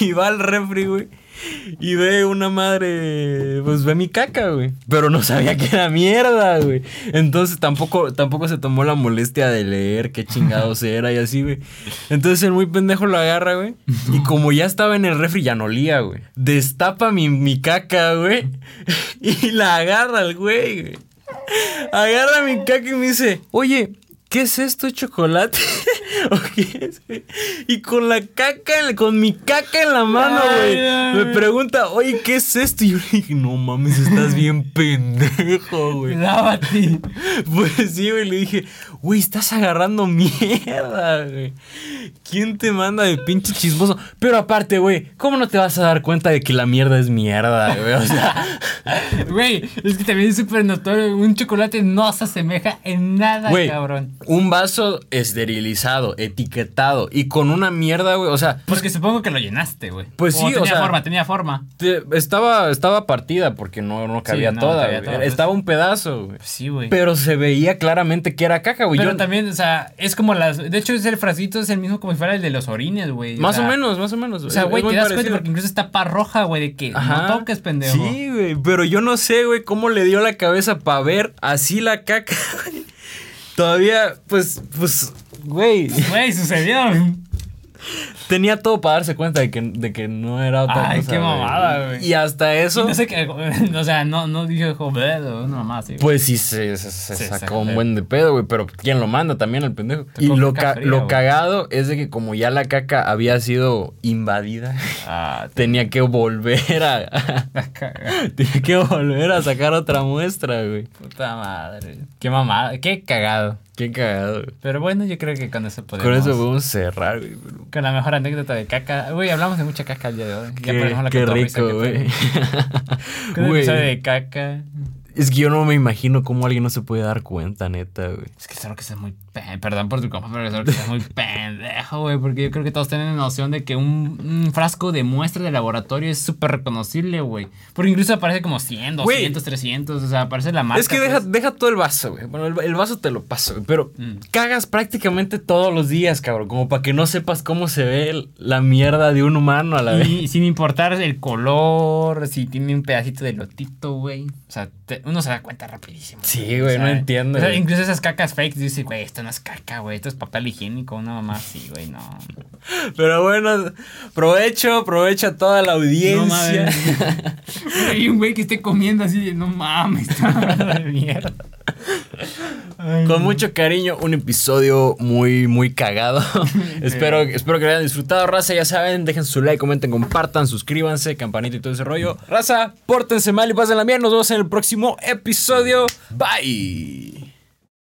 A: y va al refri, güey. Y ve una madre, pues ve mi caca, güey. Pero no sabía que era mierda, güey. Entonces tampoco, tampoco se tomó la molestia de leer qué chingados era y así, güey. Entonces el muy pendejo lo agarra, güey. Y como ya estaba en el refri, ya no olía, güey. Destapa mi, mi caca, güey. Y la agarra el güey, güey. Agarra mi caca y me dice, oye, ¿qué es esto, chocolate? ¿O qué es, güey? Y con la caca, con mi caca en la mano, güey. Me pregunta, oye, ¿qué es esto? Y yo le dije, no mames, estás bien pendejo, güey.
B: Lávate.
A: Pues sí, güey, le dije, güey, estás agarrando mierda, güey. ¿Quién te manda de pinche chismoso? Pero aparte, güey, ¿cómo no te vas a dar cuenta de que la mierda es mierda, güey? O sea,
B: Güey, es que también es súper notorio. Un chocolate no se asemeja en nada,
A: güey,
B: cabrón.
A: Un vaso esterilizado, etiquetado y con una mierda, güey, o sea,
B: Porque supongo que lo llenaste, güey.
A: Pues sí, o
B: tenía
A: sea-
B: forma, tenía forma.
A: te- estaba, estaba partida porque no, no cabía
B: no,
A: toda,
B: cabía
A: güey.
B: toda, pues.
A: Estaba un pedazo, güey.
B: Pues sí, güey.
A: Pero se veía claramente que era caca, güey.
B: Pero
A: Yo-
B: también, o sea, es como las. De hecho, es el frasquito es el mismo como si fuera el de los orines, güey.
A: Más
B: sea,
A: o menos, más o menos.
B: O sea, güey, te das cuenta porque incluso está pa roja, güey, de que no toques, pendejo.
A: Sí, güey, pero yo no sé, güey, cómo le dio la cabeza para ver así la caca, güey. Todavía, pues, pues, güey,
B: Güey, sucedió.
A: Tenía todo para darse cuenta de que, de que no era otra
B: Ay,
A: cosa.
B: qué mamada, güey.
A: Y hasta
B: Y
A: eso,
B: no sé qué. O sea, no, no dije joder una mamá así. güey.
A: pues sí se, se- se
B: Se
A: sacó un buen de pedo, güey, pero ¿quién lo manda también al pendejo? Y lo,
B: caca
A: ca-
B: fría,
A: lo cagado es de que como ya la caca había sido invadida,
B: Ah,
A: tenía que volver a... tenía que volver a sacar otra muestra, güey.
B: Puta madre. Qué mamada. Qué cagado.
A: Qué cagado, güey.
B: Pero bueno, yo creo que con eso podemos.
A: Con eso podemos cerrar, güey.
B: Con la mejor anécdota de caca. Güey, hablamos de mucha caca el día de hoy. Ya la
A: qué rico, güey.
B: Con el episodio de caca.
A: Es que yo no me imagino cómo alguien no se puede dar cuenta, neta, güey.
B: Es que solo que seas muy pen- Perdón por tu compa, pero solo que seas muy pendejo, güey. Porque yo creo que todos tienen noción de que un, un frasco de muestra de laboratorio es súper reconocible, güey. Porque incluso aparece como 100, 200,
A: Güey.
B: 300. O sea, aparece la marca.
A: es que deja,
B: pues.
A: deja todo el vaso, güey. Bueno, el, el vaso te lo paso, güey. Pero
B: Mm.
A: cagas prácticamente todos los días, cabrón. Como para que no sepas cómo se ve la mierda de un humano a la vez.
B: Y sin importar el color, si tiene un pedacito de lotito, güey. O sea, te- uno se da cuenta rapidísimo.
A: Sí, güey, no entiendo,
B: O sea,
A: güey.
B: incluso esas cacas fakes, dice, güey, esto no es caca, güey, esto es papel higiénico, una mamá así, güey, no.
A: Pero bueno, provecho, aprovecha toda la audiencia.
B: Hay un güey que esté comiendo así de, no mames, está de mierda.
A: Con mucho cariño, un episodio muy, muy cagado. espero, espero que lo hayan disfrutado, raza. Ya saben, dejen su like, comenten, compartan, suscríbanse, campanita y todo ese rollo. Raza, pórtense mal y pasen la bien. Nos vemos en el episodio. Bye.